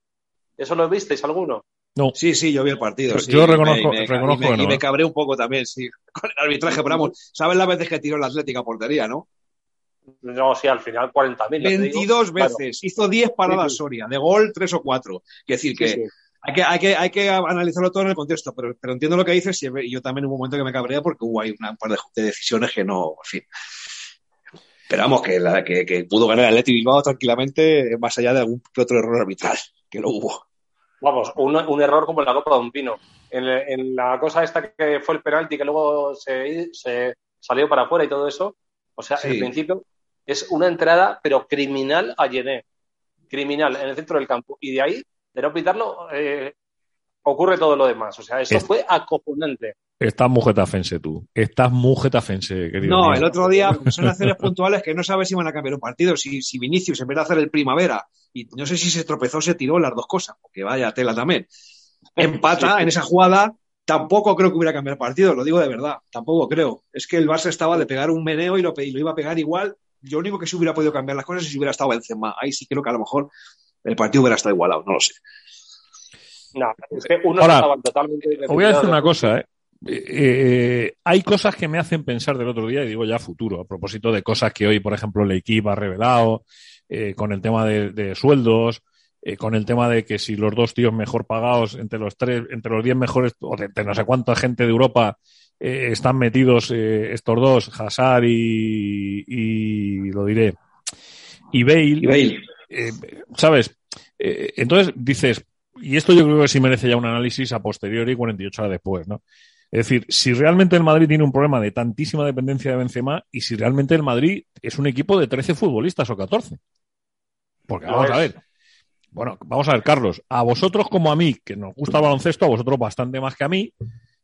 ¿Eso lo visteis alguno? No, Sí, sí, yo vi el partido. Yo sí, reconozco- y me, y me- reconozco y me- que no, y me cabré un poco también, sí, [laughs] con el arbitraje, pero vamos, ¿sabes las veces que tiró la Atlética a portería, no? No, sí, al final 40.000. ya te digo. 22 Claro. veces, hizo 10 paradas Sí, sí. Soria, de gol 3 o 4. Es decir, que Sí, sí. Hay, que, hay, que, hay que analizarlo todo en el contexto, pero, pero entiendo lo que dices y yo también hubo un momento que me cabrea porque hubo ahí una- un par de, de decisiones que no, en fin. Pero vamos, que, la, que, que pudo ganar el Atleti Bilbao tranquilamente, más allá de algún que otro error arbitral, que lo hubo. Vamos, un, un error como en la Copa de un Pino. En, en la cosa esta que fue el penalti que luego se, se salió para afuera y todo eso, o sea, Sí. en principio es una entrada, pero criminal a Llené. Criminal, en el centro del campo. Y de ahí, de no pitarlo, eh, ocurre todo lo demás. O sea, eso Es- fue acojonante. estás muy getafense tú. Estás muy getafense, querido. No, mío. el otro día [laughs] son acciones puntuales que no sabes si van a cambiar un partido. Si, si Vinicius, en vez de hacer el primavera, y no sé si se tropezó se tiró las dos cosas, porque vaya tela también, empata Sí. en esa jugada, tampoco creo que hubiera cambiado el partido, lo digo de verdad, tampoco creo. Es que el Barça estaba de pegar un meneo y lo, pe- y lo iba a pegar igual. Lo único que sí hubiera podido cambiar las cosas es si hubiera estado Benzema. Ahí sí creo que a lo mejor el partido hubiera estado igualado, no lo sé. No, es que uno Ahora, estaba totalmente. Os voy a decir una cosa, ¿eh? Eh, eh, hay cosas que me hacen pensar del otro día, y digo ya futuro, a propósito de cosas que hoy, por ejemplo, el equipo ha revelado, eh, con el tema de, de sueldos, eh, con el tema de que si los dos tíos mejor pagados entre los tres, entre los diez mejores, o de, de no sé cuánta gente de Europa eh, están metidos eh, estos dos, Hazard y, y lo diré, y Bale, Y Bale. eh, ¿sabes? Eh, entonces dices, y esto yo creo que sí merece ya un análisis a posteriori 48 horas después, ¿no? Es decir, si realmente el Madrid tiene un problema de tantísima dependencia de Benzema y si realmente el Madrid es un equipo de 13 futbolistas o 14. Porque vamos a ver. Bueno, vamos a ver, Carlos, a vosotros como a mí, que nos gusta el baloncesto, a vosotros bastante más que a mí,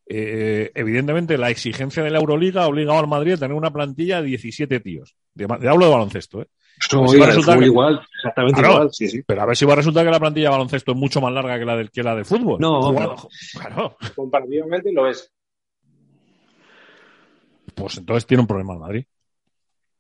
eh, evidentemente la exigencia de la Euroliga ha obligado al Madrid a tener una plantilla de 17 tíos. De, de- hablo de baloncesto, ¿eh? Va a resultar que- igual, exactamente Claro. igual, sí, sí. Pero a ver si va a resultar que la plantilla de baloncesto es mucho más larga que la del, que la de fútbol. No. Claro, Comparativamente lo es. pues entonces tiene un problema el Madrid.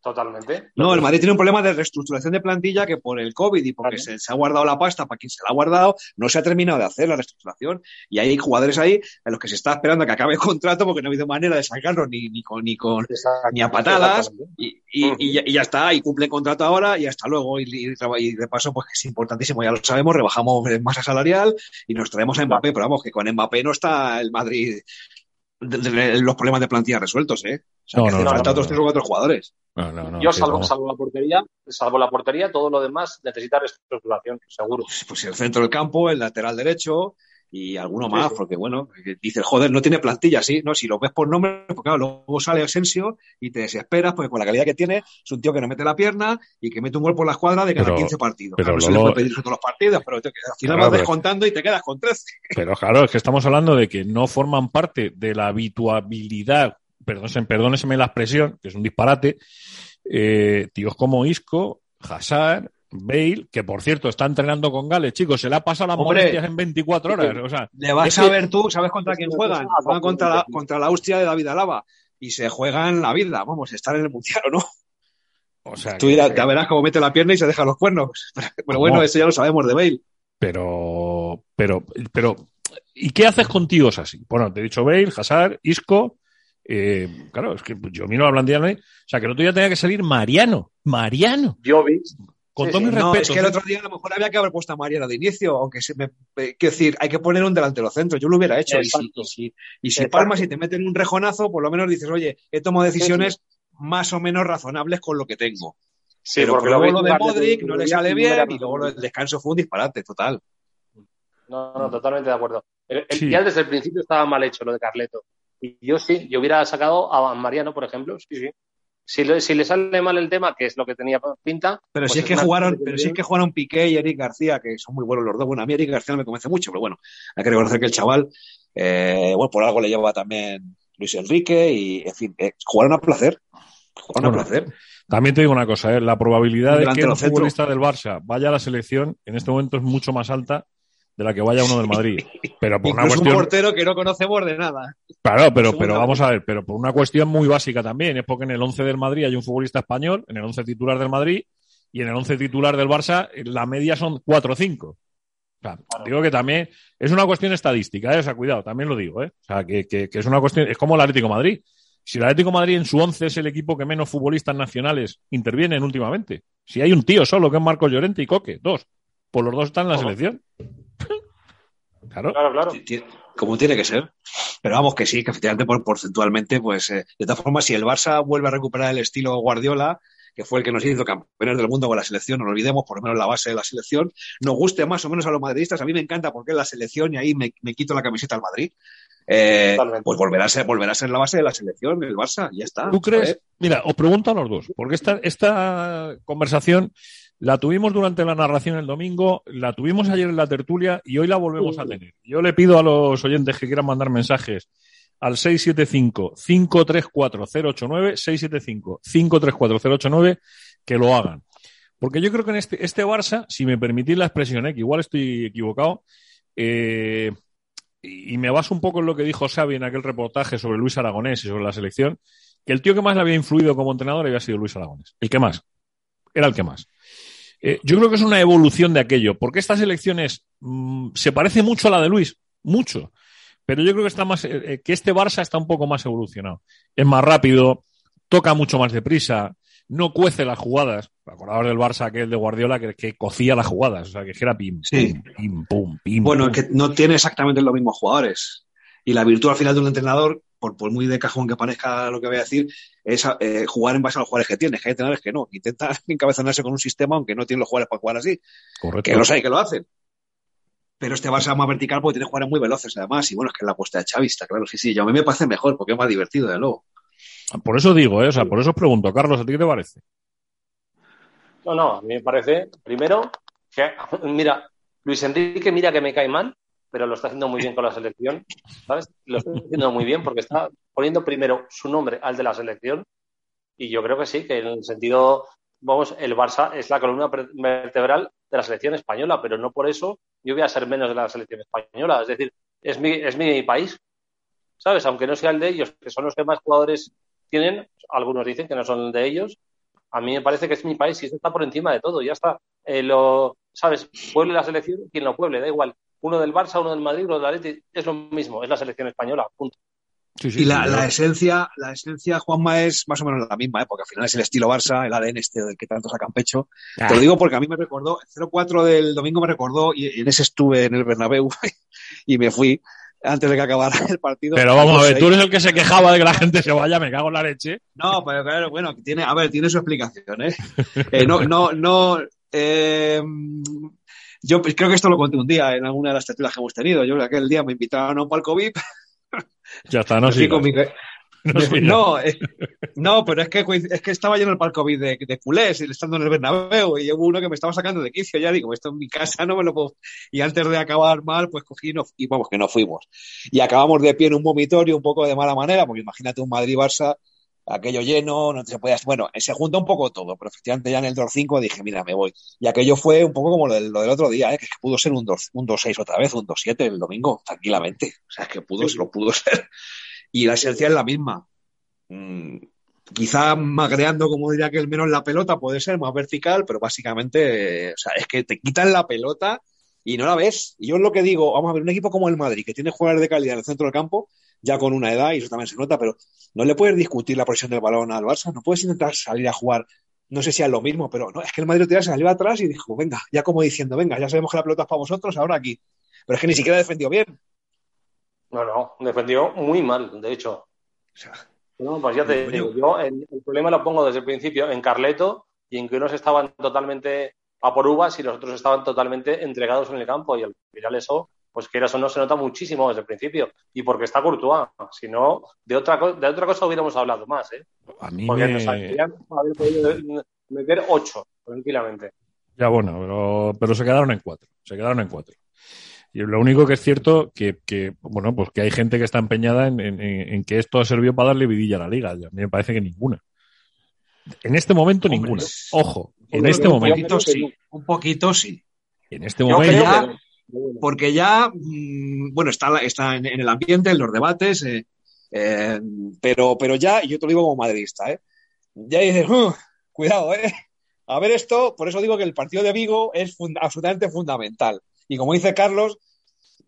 Totalmente. No, el Madrid tiene un problema de reestructuración de plantilla que por el COVID y porque se, se ha guardado la pasta para quien se la ha guardado, no se ha terminado de hacer la reestructuración. Y hay jugadores ahí a los que se está esperando a que acabe el contrato porque no ha habido manera de sacarlos ni, ni con, ni con ni a patadas. y, y- y ya, y ya está, y cumple contrato ahora y hasta luego. Y, de paso, pues que es importantísimo, ya lo sabemos, rebajamos en masa salarial y nos traemos a Mbappé, pero vamos, que con Mbappé no está el Madrid de- de- los problemas de plantilla resueltos, ¿eh? O sea, No, que no, no, falta no, otros tres o cuatro jugadores. No, no, no, Yo, salvo, no. salvo la portería, salvo la portería, todo lo demás necesita reestructuración, seguro. Pues el centro del campo, el lateral derecho y alguno más, sí. porque bueno, dices, joder, no tiene plantilla, sí, no, si lo ves por nombre, porque claro, luego sale Asensio y te desesperas, porque con la calidad que tiene, es un tío que no mete la pierna y que mete un gol por la escuadra de cada Pero- 15 partidos. pero Claro, no se le puede pedir todos los partidos, pero te- al final Claro, vas descontando y te quedas con 13. Pero claro, es que estamos hablando de que no forman parte de la habituabilidad, perdónense, perdóneseme la expresión, que es un disparate, eh, tíos como Isco, Hazard, Bale, que por cierto está entrenando con Gales, chicos, se le ha pasado las Hombre. molestias en 24 horas. O sea, Le vas es a que- ver tú, ¿sabes contra quién juegan? Juegan contra la, contra la Austria de David Alaba y se juegan la vida, vamos, estar en el mundial o no. o sea, Tú ya, ya verás cómo mete la pierna y se deja los cuernos. [laughs] Pero bueno, ¿Cómo? eso ya lo sabemos de Bale. pero, pero, pero, ¿y qué haces con tíos así? Bueno, te he dicho Bale, Hazard, Isco, eh, claro, es que yo miro la plantilla, ¿no? o sea, que el otro día tenía que salir Mariano, Mariano, Jovic, con Sí, todo sí. mi No, respeto. es que el otro día a lo mejor había que haber puesto a Mariano de inicio, aunque se me. eh, quiero decir, hay que poner un delantero centro. Yo lo hubiera hecho. Y si, y si, y si palmas y te meten un rejonazo, por lo menos dices, oye, he tomado decisiones más o menos razonables con lo que tengo. Sí, Pero porque luego lo de Modric no le el sale bien y luego lo del descanso fue un disparate total. No, no, totalmente de acuerdo. El, el- Sí. Ya desde el principio estaba mal hecho lo de Carleto. Y yo sí, yo hubiera sacado a Mariano, por ejemplo, sí, sí. Si le, si le sale mal el tema, que es lo que tenía pinta. Pero pues si es que jugaron, pero si es que jugaron Piqué y Eric García, que son muy buenos los dos. Bueno, a mí Eric García no me convence mucho, pero bueno, hay que reconocer que el chaval, eh, bueno, por algo le lleva también Luis Enrique y, en fin, eh, jugaron a placer. Jugaron a placer. También te digo una cosa, ¿eh? la probabilidad de que un futbolista del Barça vaya a la selección en este momento es mucho más alta de la que vaya uno del Madrid. [laughs] Pero por una Incluso un cuestión. portero que no conocemos de nada. Claro, pero, pero vamos a ver, pero por una cuestión muy básica también, es porque en el 11 del Madrid hay un futbolista español, en el 11 titular del Madrid, y en el 11 titular del Barça la media son 4 o 5. O sea, digo que también es una cuestión estadística, ¿eh? o sea, cuidado, también lo digo, ¿eh? o sea, que, que- que es una cuestión, es como el Atlético de Madrid. Si el Atlético de Madrid en su 11 es el equipo que menos futbolistas nacionales intervienen últimamente, si hay un tío solo que es Marcos Llorente y Coque, dos, pues los dos están en la selección. Claro. Claro, claro. Como tiene que ser. Pero vamos, que sí, que efectivamente por, porcentualmente, pues eh, de todas formas, si el Barça vuelve a recuperar el estilo Guardiola, que fue el que nos hizo campeones del mundo con la selección, no lo olvidemos, por lo menos la base de la selección, nos guste más o menos a los madridistas, a mí me encanta porque es la selección y ahí me, me quito la camiseta al Madrid. Eh, pues volverá a, ser, volverá a ser la base de la selección, el Barça, y ya está. ¿Tú crees? Mira, os pregunto a los dos, porque esta, esta conversación la tuvimos durante la narración el domingo, la tuvimos ayer en la tertulia y hoy la volvemos a tener. Yo le pido a los oyentes que quieran mandar mensajes al 675-534-089, 675-534-089, que lo hagan. Porque yo creo que en este, este Barça, si me permitís la expresión, ¿eh? que igual estoy equivocado, eh, y y me baso un poco en lo que dijo Xavi en aquel reportaje sobre Luis Aragonés y sobre la selección, que el tío que más le había influido como entrenador había sido Luis Aragonés. El que más. Era el que más. Eh, yo creo que es una evolución de aquello, porque esta selección es, mm, se parece mucho a la de Luis, mucho. Pero yo creo que está más, eh, eh, que este Barça está un poco más evolucionado. Es más rápido, toca mucho más deprisa, no cuece las jugadas. Acordabas del Barça aquel de Guardiola que, que cocía las jugadas, o sea, que era pim, Sí. pum, pim, pum, pim. Bueno, pum. que no tiene exactamente los mismos jugadores. Y la virtud al final de un entrenador, por, por muy de cajón que parezca lo que voy a decir, es eh, jugar en base a los jugadores que tienes. Que hay entrenadores que no, que intentan [laughs] encabezonarse con un sistema aunque no tienen los jugadores para jugar así. Correcto. Que los hay que lo hacen. Pero este Barça más vertical porque tiene jugadores muy veloces además. Y bueno, es que la apuesta de Xavi está claro, sí, sí. Yo a mí me parece mejor porque es más divertido, de luego. Por eso digo, ¿eh? o sea, por eso os pregunto, Carlos, ¿a ti qué te parece? No, no, a mí me parece, primero, que, [laughs] mira, Luis Enrique, mira que me cae mal, pero lo está haciendo muy bien con la selección, ¿sabes? Lo está haciendo muy bien porque está poniendo primero su nombre al de la selección y yo creo que sí, que en el sentido, vamos, el Barça es la columna vertebral de la selección española, pero no por eso yo voy a ser menos de la selección española, es decir, es mi, es mi país, ¿sabes? Aunque no sea el de ellos, que son los que más jugadores tienen, algunos dicen que no son el de ellos, a mí me parece que es mi país y eso está por encima de todo, ya está. Eh, lo, ¿Sabes? Pueble la selección, quien lo pueble, da igual. Uno del Barça, uno del Madrid, uno del Atleti, es lo mismo, es la selección española, punto. y la, la esencia, la esencia, Juanma, es más o menos la misma, ¿eh? porque al final es el estilo Barça, el ADN este del que tanto sacan pecho. Ah. Te lo digo porque a mí me recordó, el 0-4 del domingo me recordó, y en ese estuve en el Bernabéu [laughs] y me fui antes de que acabara el partido. Pero vamos a ver, tú eres el que se quejaba de que la gente se vaya, me cago en la leche. No, pero claro, bueno, tiene, a ver, tiene su explicación, ¿eh? [laughs] Eh, no, no, no. eh, yo pues, creo que esto lo conté un día en alguna de las tertulias que hemos tenido. Yo aquel día me invitaron a un palco VIP. [laughs] Ya está, no mi- No me- sigas. no, eh, no, pero es que, es que estaba lleno el palco VIP de, de culés, estando en el Bernabéu, y hubo uno que me estaba sacando de quicio. Ya digo, esto en mi casa no me lo puedo. Y antes de acabar mal, pues cogí y, no- y vamos, que no fuimos. Y acabamos de pie en un vomitorio un poco de mala manera, porque imagínate un Madrid-Barça aquello lleno, no se podía, bueno, se junta un poco todo, pero efectivamente ya en el 2-5 dije, mira, me voy. Y aquello fue un poco como lo del, lo del otro día, ¿eh? que es que pudo ser un 2 un 2-6 otra vez, un 2-7 el domingo, tranquilamente. O sea, es que pudo, lo pudo [laughs] ser. Y la esencia es la misma. Mm, quizá magreando, como diría que el menos la pelota, puede ser más vertical, pero básicamente, o sea, es que te quitan la pelota y no la ves. Y yo es lo que digo, vamos a ver, un equipo como el Madrid, que tiene jugadores de calidad en el centro del campo, ya con una edad, y eso también se nota, pero no le puedes discutir la posición del balón al Barça, no puedes intentar salir a jugar, no sé si es lo mismo, pero no, es que el Madrid se salió atrás y dijo, venga, ya como diciendo, venga, ya sabemos que la pelota es para vosotros, ahora aquí. Pero es que ni siquiera defendió bien. No, no, defendió muy mal, de hecho. No, pues ya te digo, yo el, el problema lo pongo desde el principio en Carleto y en que unos estaban totalmente a por uvas y los otros estaban totalmente entregados en el campo y al final eso pues quieras o no, se nota muchísimo desde el principio. Y porque está Courtois. Si no, de otra, de otra cosa hubiéramos hablado más, ¿eh? A mí Porque me... nos habrían haber podido meter ocho, tranquilamente. Ya bueno, pero, pero se quedaron en cuatro. Se quedaron en cuatro. Y lo único que es cierto que, que bueno, pues que hay gente que está empeñada en, en- en que esto ha servido para darle vidilla a la liga. A mí me parece que ninguna. En este momento Hombre, ninguna. Ojo, en este poquito sí, un poquito sí. En este Yo momento. Porque ya, mm, bueno, está, está en, en el ambiente, en los debates, eh, eh, pero, pero ya, y yo te lo digo como madridista, ¿eh? ya dices, "Uh, cuidado, ¿eh? A ver esto, por eso digo que el partido de Vigo es absolutamente fundamental. Y como dice Carlos,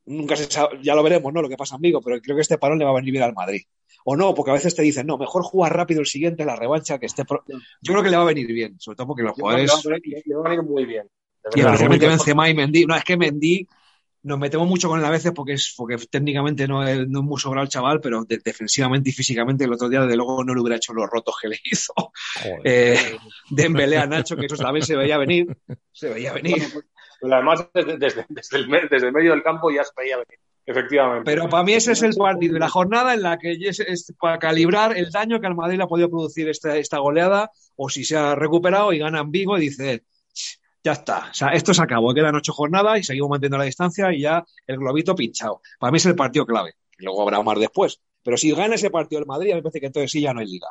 nunca se sabe, ya lo veremos, ¿no? Lo que pasa en Vigo, pero creo que este parón le va a venir bien al Madrid. O no, porque a veces te dicen, no, mejor jugar rápido el siguiente, la revancha, que esté. pro-". Yo creo que le va a venir bien, sobre todo porque los jugadores. le va a venir muy bien. Y especialmente Benzema y Mendy. No, es que Mendy nos metemos mucho con él a veces porque, es, porque técnicamente no es, no es muy sobrado el chaval, pero de- defensivamente y físicamente el otro día, desde luego, no le hubiera hecho los rotos que le hizo eh, Dembélé a Nacho, que eso también se veía venir. Se veía venir. Pero además, desde, desde, desde el, me- desde el medio del campo ya se veía venir. Efectivamente. Pero para mí ese es el partido de la jornada en la que es, es para calibrar el daño que al Madrid le ha podido producir esta, esta goleada, o si se ha recuperado y gana en Vigo y dice, "Ch, ya está, o sea, esto se acabó, quedan ocho jornadas y seguimos manteniendo la distancia y ya el globito pinchado. Para mí es el partido clave, luego habrá más después. Pero si gana ese partido el Madrid, a mí me parece que entonces sí ya no hay liga.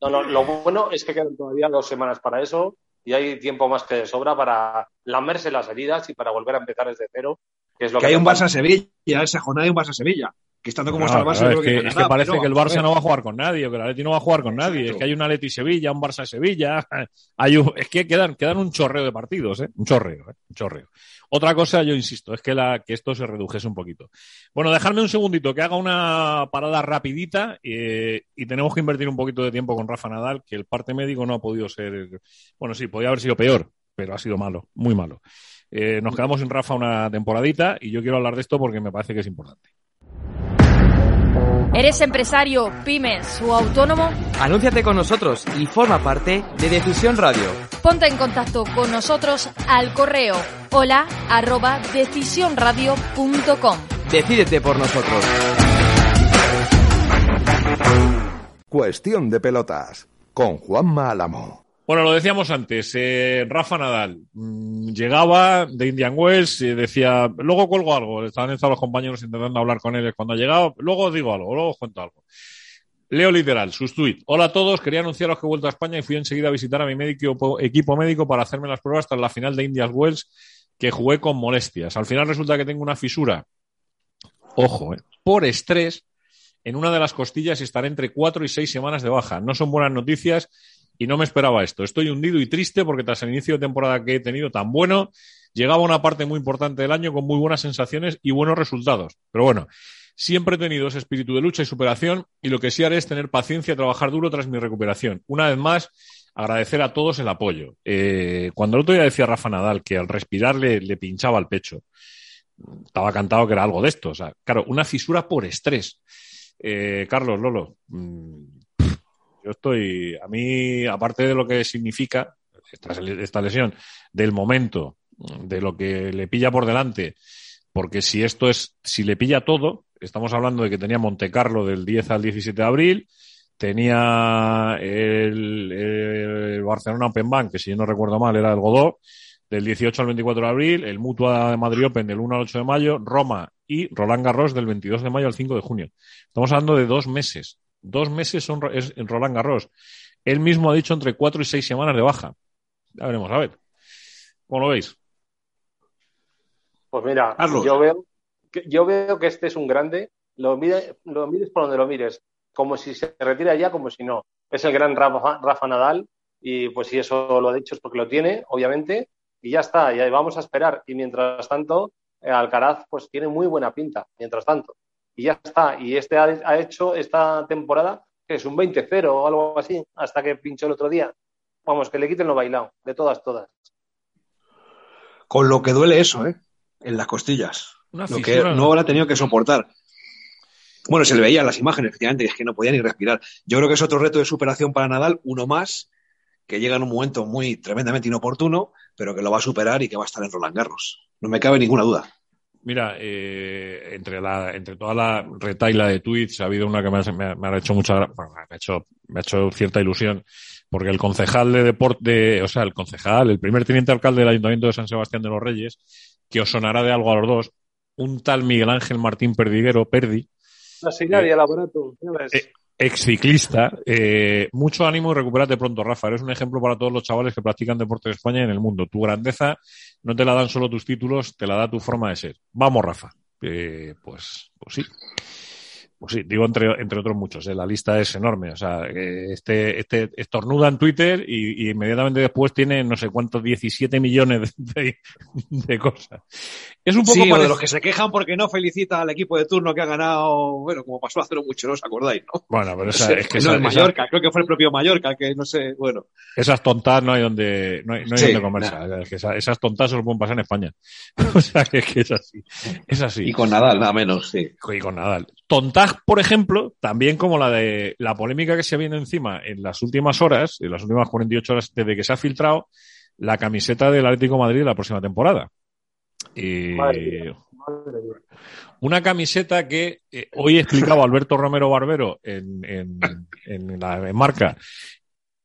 No, no, lo bueno es que quedan todavía dos semanas para eso y hay tiempo más que de sobra para lamerse las heridas y para volver a empezar desde cero, que es lo Que que, hay un. Barça-Sevilla, esa jornada hay un Barça-Sevilla, que estando como No, está el Barça, claro, es que, que, es ganará, que parece que el Barça no va a jugar con nadie, o que el Atleti no va a jugar con nadie. Es que hay un Atleti Sevilla, un Barça Sevilla. [laughs] Hay un, es que quedan, quedan un chorreo de partidos, ¿eh? Un chorreo, ¿eh? Un chorreo. Otra cosa, yo insisto, es que, la, que esto se redujese un poquito. Bueno, dejarme un segundito que haga una parada rapidita eh, y tenemos que invertir un poquito de tiempo con Rafa Nadal, que el parte médico no ha podido ser. Bueno, sí, podía haber sido peor, pero ha sido malo, muy malo. Eh, nos quedamos sin Rafa una temporadita y yo quiero hablar de esto porque me parece que es importante. ¿Eres empresario, pymes o autónomo? Anúnciate con nosotros y forma parte de Decisión Radio. Ponte en contacto con nosotros al correo hola arroba decisionradio.com. Decídete por nosotros. Cuestión de pelotas con Juanma Álamo. Bueno, lo decíamos antes, eh, Rafa Nadal mm, llegaba de Indian Wells y decía, luego cuelgo algo, estaban estado los compañeros intentando hablar con él cuando ha llegado, luego os digo algo, luego os cuento algo. Leo literal, sus tweets. Hola a todos, quería anunciaros que he vuelto a España y fui enseguida a visitar a mi médico, equipo médico para hacerme las pruebas tras la final de Indian Wells que jugué con molestias. Al final resulta que tengo una fisura, ojo, eh, por estrés en una de las costillas y estaré entre cuatro y seis semanas de baja. No son buenas noticias y no me esperaba esto. Estoy hundido y triste porque tras el inicio de temporada que he tenido tan bueno, llegaba una parte muy importante del año con muy buenas sensaciones y buenos resultados. Pero bueno, siempre he tenido ese espíritu de lucha y superación y lo que sí haré es tener paciencia y trabajar duro tras mi recuperación. Una vez más, agradecer a todos el apoyo. Eh, cuando el otro día decía Rafa Nadal que al respirar le, pinchaba el pecho, estaba cantado que era algo de esto. O sea, claro, una fisura por estrés. Eh, Carlos, Lolo, mmm, yo estoy, a mí, aparte de lo que significa esta, esta, lesión, del momento, de lo que le pilla por delante, porque si esto es, si le pilla todo, estamos hablando de que tenía Monte Carlo del 10 al 17 de abril, tenía el, el Barcelona Open Bank, que si yo no recuerdo mal era el Godó, del 18 al 24 de abril, el Mutua de Madrid Open del 1 al 8 de mayo, Roma y Roland Garros del 22 de mayo al 5 de junio. Estamos hablando de dos meses. Dos meses son es en Roland Garros. Él mismo ha dicho entre cuatro y seis semanas de baja. Ya veremos, a ver. ¿Cómo lo veis? Pues mira, Carlos. yo veo que, yo veo que este es un grande. Lo, mire, lo mires por donde lo mires. Como si se retira ya, como si no. Es el gran Rafa, Rafa Nadal. Y pues si eso lo ha dicho es porque lo tiene, obviamente. Y ya está, ya vamos a esperar. Y mientras tanto, Alcaraz pues tiene muy buena pinta, mientras tanto. Y ya está. Y este ha, ha hecho esta temporada que es un 20-0 o algo así, hasta que pinchó el otro día. Vamos, que le quiten lo bailado, de todas, todas. Con lo que duele eso, ¿eh? En las costillas. Una lo que no habrá tenido que soportar. Bueno, se le veía en las imágenes, efectivamente, es que no podía ni respirar. Yo creo que es otro reto de superación para Nadal, uno más, que llega en un momento muy tremendamente inoportuno, pero que lo va a superar y que va a estar en Roland Garros. No me cabe ninguna duda. Mira, eh, entre la, entre toda la retaila de tweets ha habido una que me ha, me hecho mucha, bueno, me ha hecho, me ha hecho cierta ilusión, porque el concejal de deporte, o sea, el concejal, el primer teniente alcalde del Ayuntamiento de San Sebastián de los Reyes, que os sonará de algo a los dos, un tal Miguel Ángel Martín Perdiguero, Perdi, La señal y el aparato. Eh, exciclista, eh, mucho ánimo y recupérate pronto, Rafa. Eres un ejemplo para todos los chavales que practican deporte en España y en el mundo. Tu grandeza no te la dan solo tus títulos, te la da tu forma de ser. Vamos, Rafa. Eh, pues, pues sí. Pues sí, digo entre, entre otros muchos, eh, la lista es enorme. O sea, eh, este, este estornuda en Twitter y, y inmediatamente después tiene no sé cuántos 17 millones de, de cosas. Es un poco Sí, o de los que se quejan porque no felicita al equipo de turno que ha ganado, bueno, como pasó hace mucho, ¿no os acordáis, no? Bueno, pero esa, es que no, esa- Mallorca, creo que fue el propio Mallorca, que no sé, bueno. Esas tontas no hay donde, no hay, no hay Sí, donde comerse. Es que esa- esas tontas solo pueden pasar en España. [laughs] o sea, que, que es así. Es así. Y con Nadal, nada menos, sí. Y con Nadal. Tontas, por ejemplo, también como la de la polémica que se viene encima en las últimas horas, en las últimas 48 horas desde que se ha filtrado la camiseta del Atlético de Madrid de la próxima temporada. Y Madre una camiseta que eh, hoy explicaba Alberto Romero Barbero en, en, en la en marca.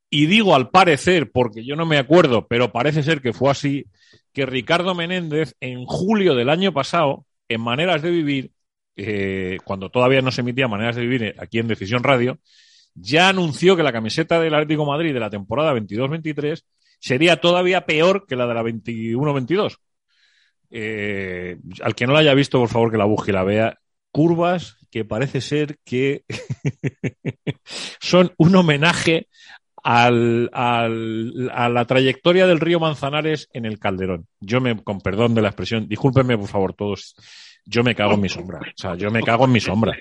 Y digo al parecer, porque yo no me acuerdo, pero parece ser que fue así, que Ricardo Menéndez en julio del año pasado, en Maneras de Vivir, eh, cuando todavía no se emitía Maneras de Vivir aquí en Decisión Radio, ya anunció que la camiseta del Atlético Madrid de la temporada 22-23 sería todavía peor que la de la 21-22. Eh, al que no la haya visto, por favor, que la busque y la vea. Curvas que parece ser que [laughs] son un homenaje al- a la trayectoria del río Manzanares en el Calderón. Yo me, con perdón de la expresión, discúlpenme por favor todos, yo me cago en mi sombra. O sea, yo me cago en mi sombra.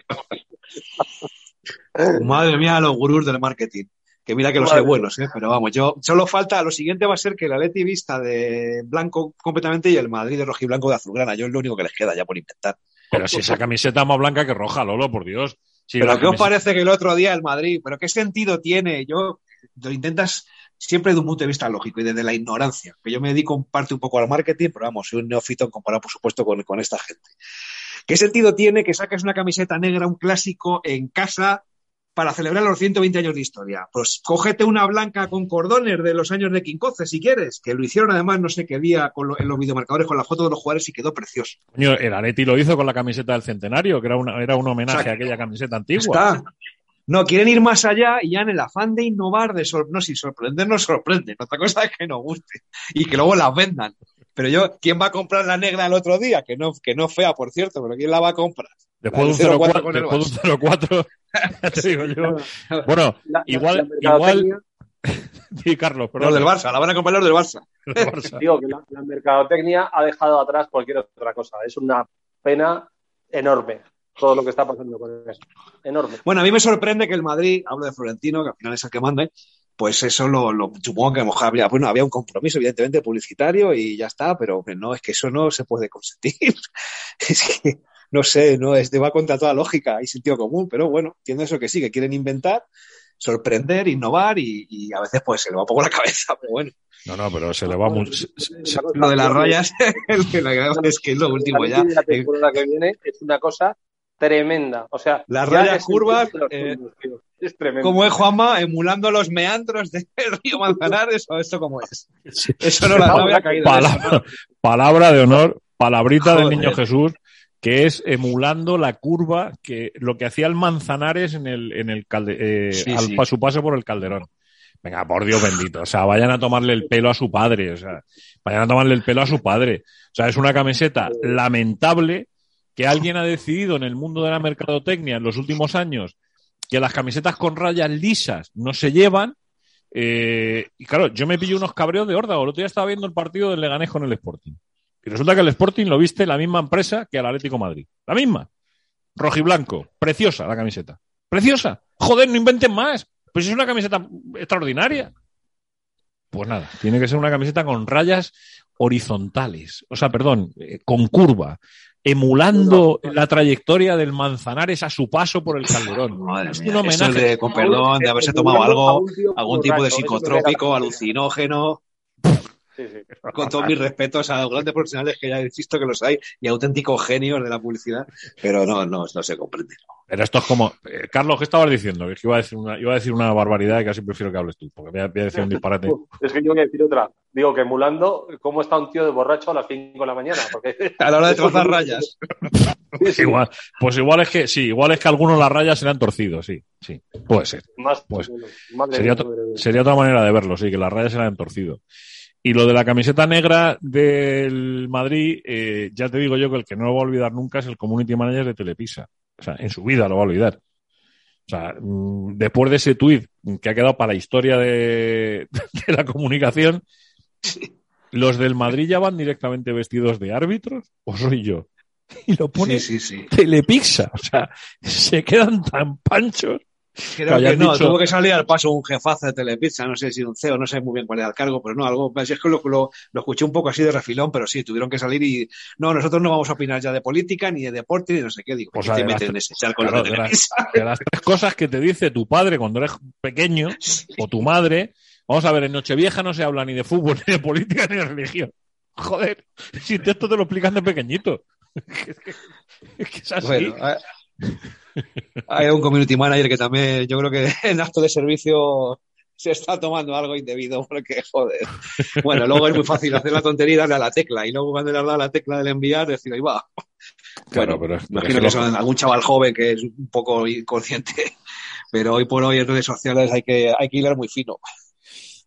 Madre mía, los gurús del marketing. Que mira que los Madre hay buenos, ¿eh? pero vamos, yo solo falta, lo siguiente va a ser que el Atleti vista de blanco completamente y el Madrid de rojiblanco de azulgrana. Yo es lo único que les queda ya por inventar. Pero si esa camiseta es más blanca que roja, Lolo, por Dios. Si pero ¿qué os parece que el otro día el Madrid, pero qué sentido tiene? Yo lo intentas siempre de un punto de vista lógico y desde la ignorancia, que yo me dedico en parte un poco al marketing, pero vamos, soy un neófito comparado por supuesto con, con esta gente. ¿Qué sentido tiene que saques una camiseta negra, un clásico en casa para celebrar los 120 años de historia? Pues cógete una blanca con cordones de los años de Quincoce si quieres, que lo hicieron además no sé qué día con lo- en los videomarcadores con la foto de los jugadores y quedó precioso. Coño, el Atleti lo hizo con la camiseta del centenario, que era, una, era un homenaje Exacto. a aquella camiseta antigua. está. No, quieren ir más allá y ya en el afán de innovar, de sor- no, si sorprender nos sorprende. Otra cosa es que nos guste y que luego las vendan. Pero yo, ¿quién va a comprar la negra el otro día? Que no, que no fea, por cierto, pero ¿quién la va a comprar? Después de un del 0-4, 0-4 con el después de un 0-4, ya [laughs] te digo yo. Bueno, La- igual, la igual. [laughs] Sí, Carlos, Los perdón. del Barça, la van a comprar los del Barça. [laughs] Del Barça. Digo que la, la mercadotecnia ha dejado atrás cualquier otra cosa. Es una pena enorme todo lo que está pasando con eso. Enorme. Bueno, a mí me sorprende que el Madrid, hablo de Florentino, que al final es el que manda, pues eso lo, lo supongo que a lo mejor había, bueno, había un compromiso, evidentemente, publicitario y ya está, pero no, es que eso no se puede consentir. [laughs] es que, no sé, no, este va contra toda lógica y sentido común, pero bueno, entiendo eso que sí, que quieren inventar, sorprender, innovar y, y a veces pues se le va un poco la [laughs] cabeza, pero bueno. No, no, pero se le va mucho. se- se- se- Lo de las rayas, [laughs] el de la- es que es lo último ya. La temporada que viene es una cosa tremenda. O sea, Las ya rayas curvas, eh, es tremendo. ¿Cómo es Juanma? Emulando los meandros del [laughs] río Manzanares o esto cómo es. Eso no, la, había caído. palabra, palabra de honor, palabrita del niño Jesús, que es emulando la curva que lo que hacía el Manzanares en el, en el calde, eh, Sí, al sí. pa- su paso por el Calderón. Venga, por Dios bendito. O sea, vayan a tomarle el pelo a su padre. O sea, vayan a tomarle el pelo a su padre. O sea, es una camiseta lamentable que alguien ha decidido en el mundo de la mercadotecnia en los últimos años que las camisetas con rayas lisas no se llevan. Eh, y claro, yo me pillo unos cabreos de órdago. El otro día estaba viendo el partido del Leganés con el Sporting. Y resulta que el Sporting lo viste la misma empresa que al Atlético Madrid. La misma. Rojiblanco. Preciosa la camiseta. Preciosa. Joder, no inventen más. Pues es una camiseta extraordinaria. Pues nada, tiene que ser una camiseta con rayas horizontales. O sea, perdón, eh, con curva. Emulando la trayectoria del Manzanares a su paso por el Calderón. [laughs] Madre Es un eso homenaje. de, con perdón, de haberse tomado algo, algún tipo de psicotrópico, alucinógeno. Sí, sí. Con todos mis respetos a los grandes profesionales que ya insisto que los hay y auténticos genios de la publicidad, pero no, no, no se comprende. Pero esto es como. eh, Carlos, ¿qué estabas diciendo? Que iba a decir una, iba a decir una barbaridad y casi prefiero que hables tú, porque voy a, voy a decir un disparate. [laughs] Es que yo voy a decir otra. Digo que emulando cómo está un tío de borracho a las 5 de la mañana. Porque... [laughs] A la hora de [laughs] trazar rayas. Igual, pues igual es que, sí, igual es que algunos las rayas se le han torcido, sí, sí, puede ser. Más, Pues sería, sería otra manera de verlo, sí, que las rayas se le han torcido. Y lo de la camiseta negra del Madrid, eh, ya te digo yo que el que no lo va a olvidar nunca es el community manager de Telepisa. O sea, en su vida lo va a olvidar. O sea, mm, después de ese tuit que ha quedado para la historia de, [laughs] de la comunicación, [laughs] ¿los del Madrid ya van directamente vestidos de árbitros o soy yo? Y lo pone Sí, sí, sí. Telepizza. O sea, se quedan tan panchos. Creo Que no, dicho- tuvo que salir al paso un jefazo de Telepizza, no sé si un CEO, no sé muy bien cuál era el cargo, pero no, algo, pues es que lo, lo, lo escuché un poco así de refilón, pero sí, tuvieron que salir y, no, nosotros no vamos a opinar ya de política, ni de deporte, ni de no sé qué, digo, O ¿por sea, qué te de las meten en ese charco claro, de de las- de las tres cosas que te dice tu padre cuando eres pequeño [laughs] o tu madre. Vamos a ver, en Nochevieja no se habla ni de fútbol, [laughs] ni de política, ni de religión. Joder, si esto te lo explican de pequeñito. [laughs] Es que, es que es así. Bueno, hay- hay un community manager que también, yo creo que [laughs] en acto de servicio se está tomando algo indebido, porque joder. Bueno, luego es muy fácil hacer la tontería y darle a la tecla, y luego cuando le has dado a la tecla del enviar, decir, ahí va. Claro, Bueno, pero imagino que son algún chaval joven que es un poco inconsciente, pero hoy por hoy en redes sociales hay que, hay que hilar muy fino.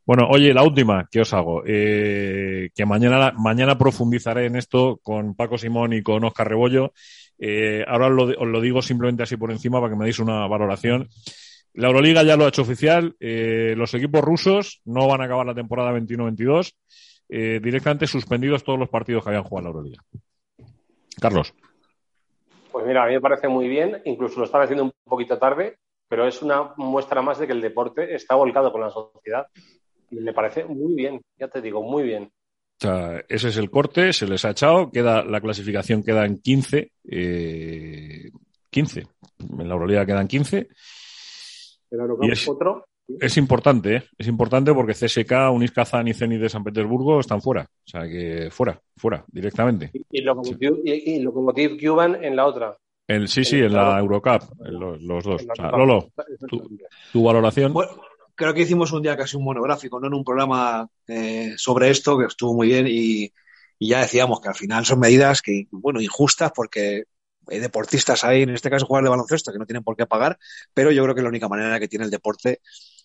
Bueno, oye, la última que os hago, eh, que mañana, mañana profundizaré en esto con Paco Simón y con Oscar Rebollo. Eh, ahora os lo, digo simplemente así por encima para que me deis una valoración. La Euroliga ya lo ha hecho oficial. eh, los equipos rusos no van a acabar la temporada 21-22. eh, directamente suspendidos todos los partidos que habían jugado la Euroliga. Carlos. Pues mira, a mí me parece muy bien, incluso lo están haciendo un poquito tarde, pero es una muestra más de que el deporte está volcado con la sociedad. Y me parece muy bien, ya te digo, muy bien. O sea, ese es el corte, se les ha echado, queda, la clasificación queda en 15, eh, 15. En la Euroliga quedan 15. Pero Y es- otro. Es importante, ¿eh? Es importante porque CSK, Unis Kazan y Zenit de San Petersburgo están fuera. O sea que fuera, fuera, directamente. Y y, y Lokomotiv Cuban en la otra. El, sí, sí, en la Eurocup, en los, los dos. O sea. Lolo, tu, tu valoración. Bueno, creo que hicimos un día casi un monográfico, no en un programa eh, sobre esto, que estuvo muy bien, y, ya decíamos que al final son medidas que, bueno, injustas porque hay deportistas ahí, en este caso jugadores de baloncesto, que no tienen por qué pagar, pero yo creo que la única manera que tiene el deporte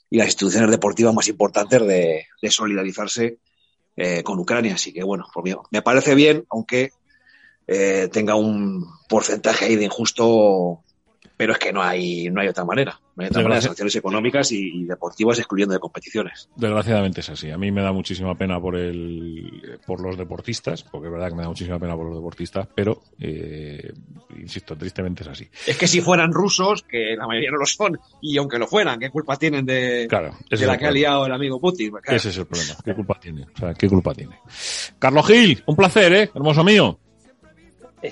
y las instituciones deportivas más importantes de, de solidarizarse eh, con Ucrania. Así que, bueno, por mí, me parece bien, aunque eh, tenga un porcentaje ahí de injusto, pero es que no hay, no hay otra manera. No hay otra manera de sanciones económicas y, y deportivas excluyendo de competiciones. Desgraciadamente es así. A mí me da muchísima pena por el, por los deportistas, porque es verdad que me da muchísima pena por los deportistas, pero, eh, insisto, tristemente es así. Es que si fueran rusos, que la mayoría no lo son, y aunque lo fueran, ¿qué culpa tienen de, Claro, de la que ha liado el amigo Putin? Claro. Ese es el problema. ¿Qué culpa tiene? O sea, ¿qué culpa tiene? Carlos Gil, un placer, ¿eh? Hermoso mío.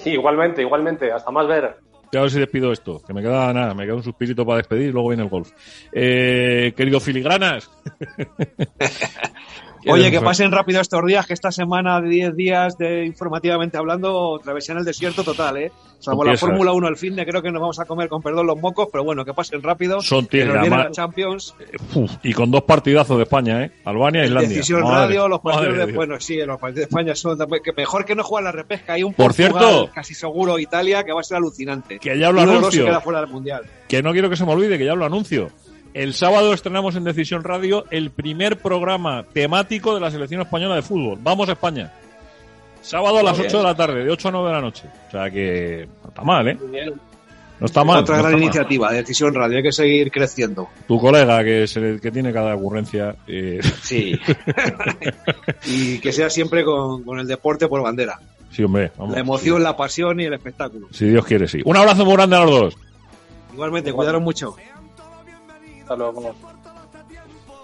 Igualmente, igualmente. Hasta más ver. Ya a ver si despido esto, que me queda nada, me queda un suspirito para despedir y luego viene el golf. Eh, querido Filigranas. [laughs] Oye, que pasen rápido estos días, que esta semana de 10 días de informativamente hablando, travesía en el desierto total, ¿eh? Salvo la. Fórmula 1 al fin de creo que nos vamos a comer con perdón los mocos, pero bueno, que pasen rápido. Son que nos viene la Champions, Uf, y con dos partidazos de España, ¿eh? Albania e Islandia. Decisión Madre- Radio, los partidos de, bueno, sí, los partidos de España son que mejor que no juegan la repesca. Hay un Por Portugal cierto, casi seguro Italia que va a ser alucinante. Que ya lo anuncio. se queda fuera del mundial. Que no quiero que se me olvide, que ya lo anuncio. El sábado estrenamos en Decisión Radio el primer programa temático de la selección española de fútbol. Vamos a España. Sábado a las Muy 8 de la tarde, de 8 a 9 de la noche. O sea que no está mal, ¿eh? No está mal. Otra no gran está mal. iniciativa, Decisión Radio, hay que seguir creciendo. Tu colega que, tiene cada ocurrencia. eh, [laughs] Sí. y que sea siempre con, con el deporte por bandera. sí, hombre. vamos. La emoción, la pasión y el espectáculo. Si Dios quiere, sí. Un abrazo muy grande a los dos. Igualmente, cuidaros mucho.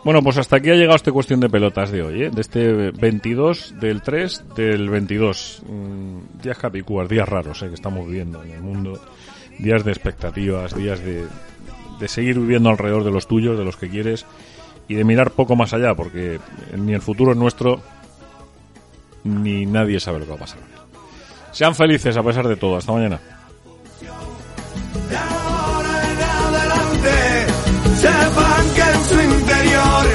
Bueno, pues hasta aquí ha llegado esta cuestión de pelotas de hoy, ¿eh? de este 22 del 3 del 22. Mm, días capicúas, días raros ¿eh? que estamos viviendo en el mundo, días de expectativas, días de, de seguir viviendo alrededor de los tuyos, de los que quieres y de mirar poco más allá, porque ni el futuro es nuestro ni nadie sabe lo que va a pasar. Sean felices a pesar de todo. Hasta mañana. sepan que en su interior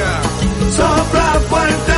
sopla fuerte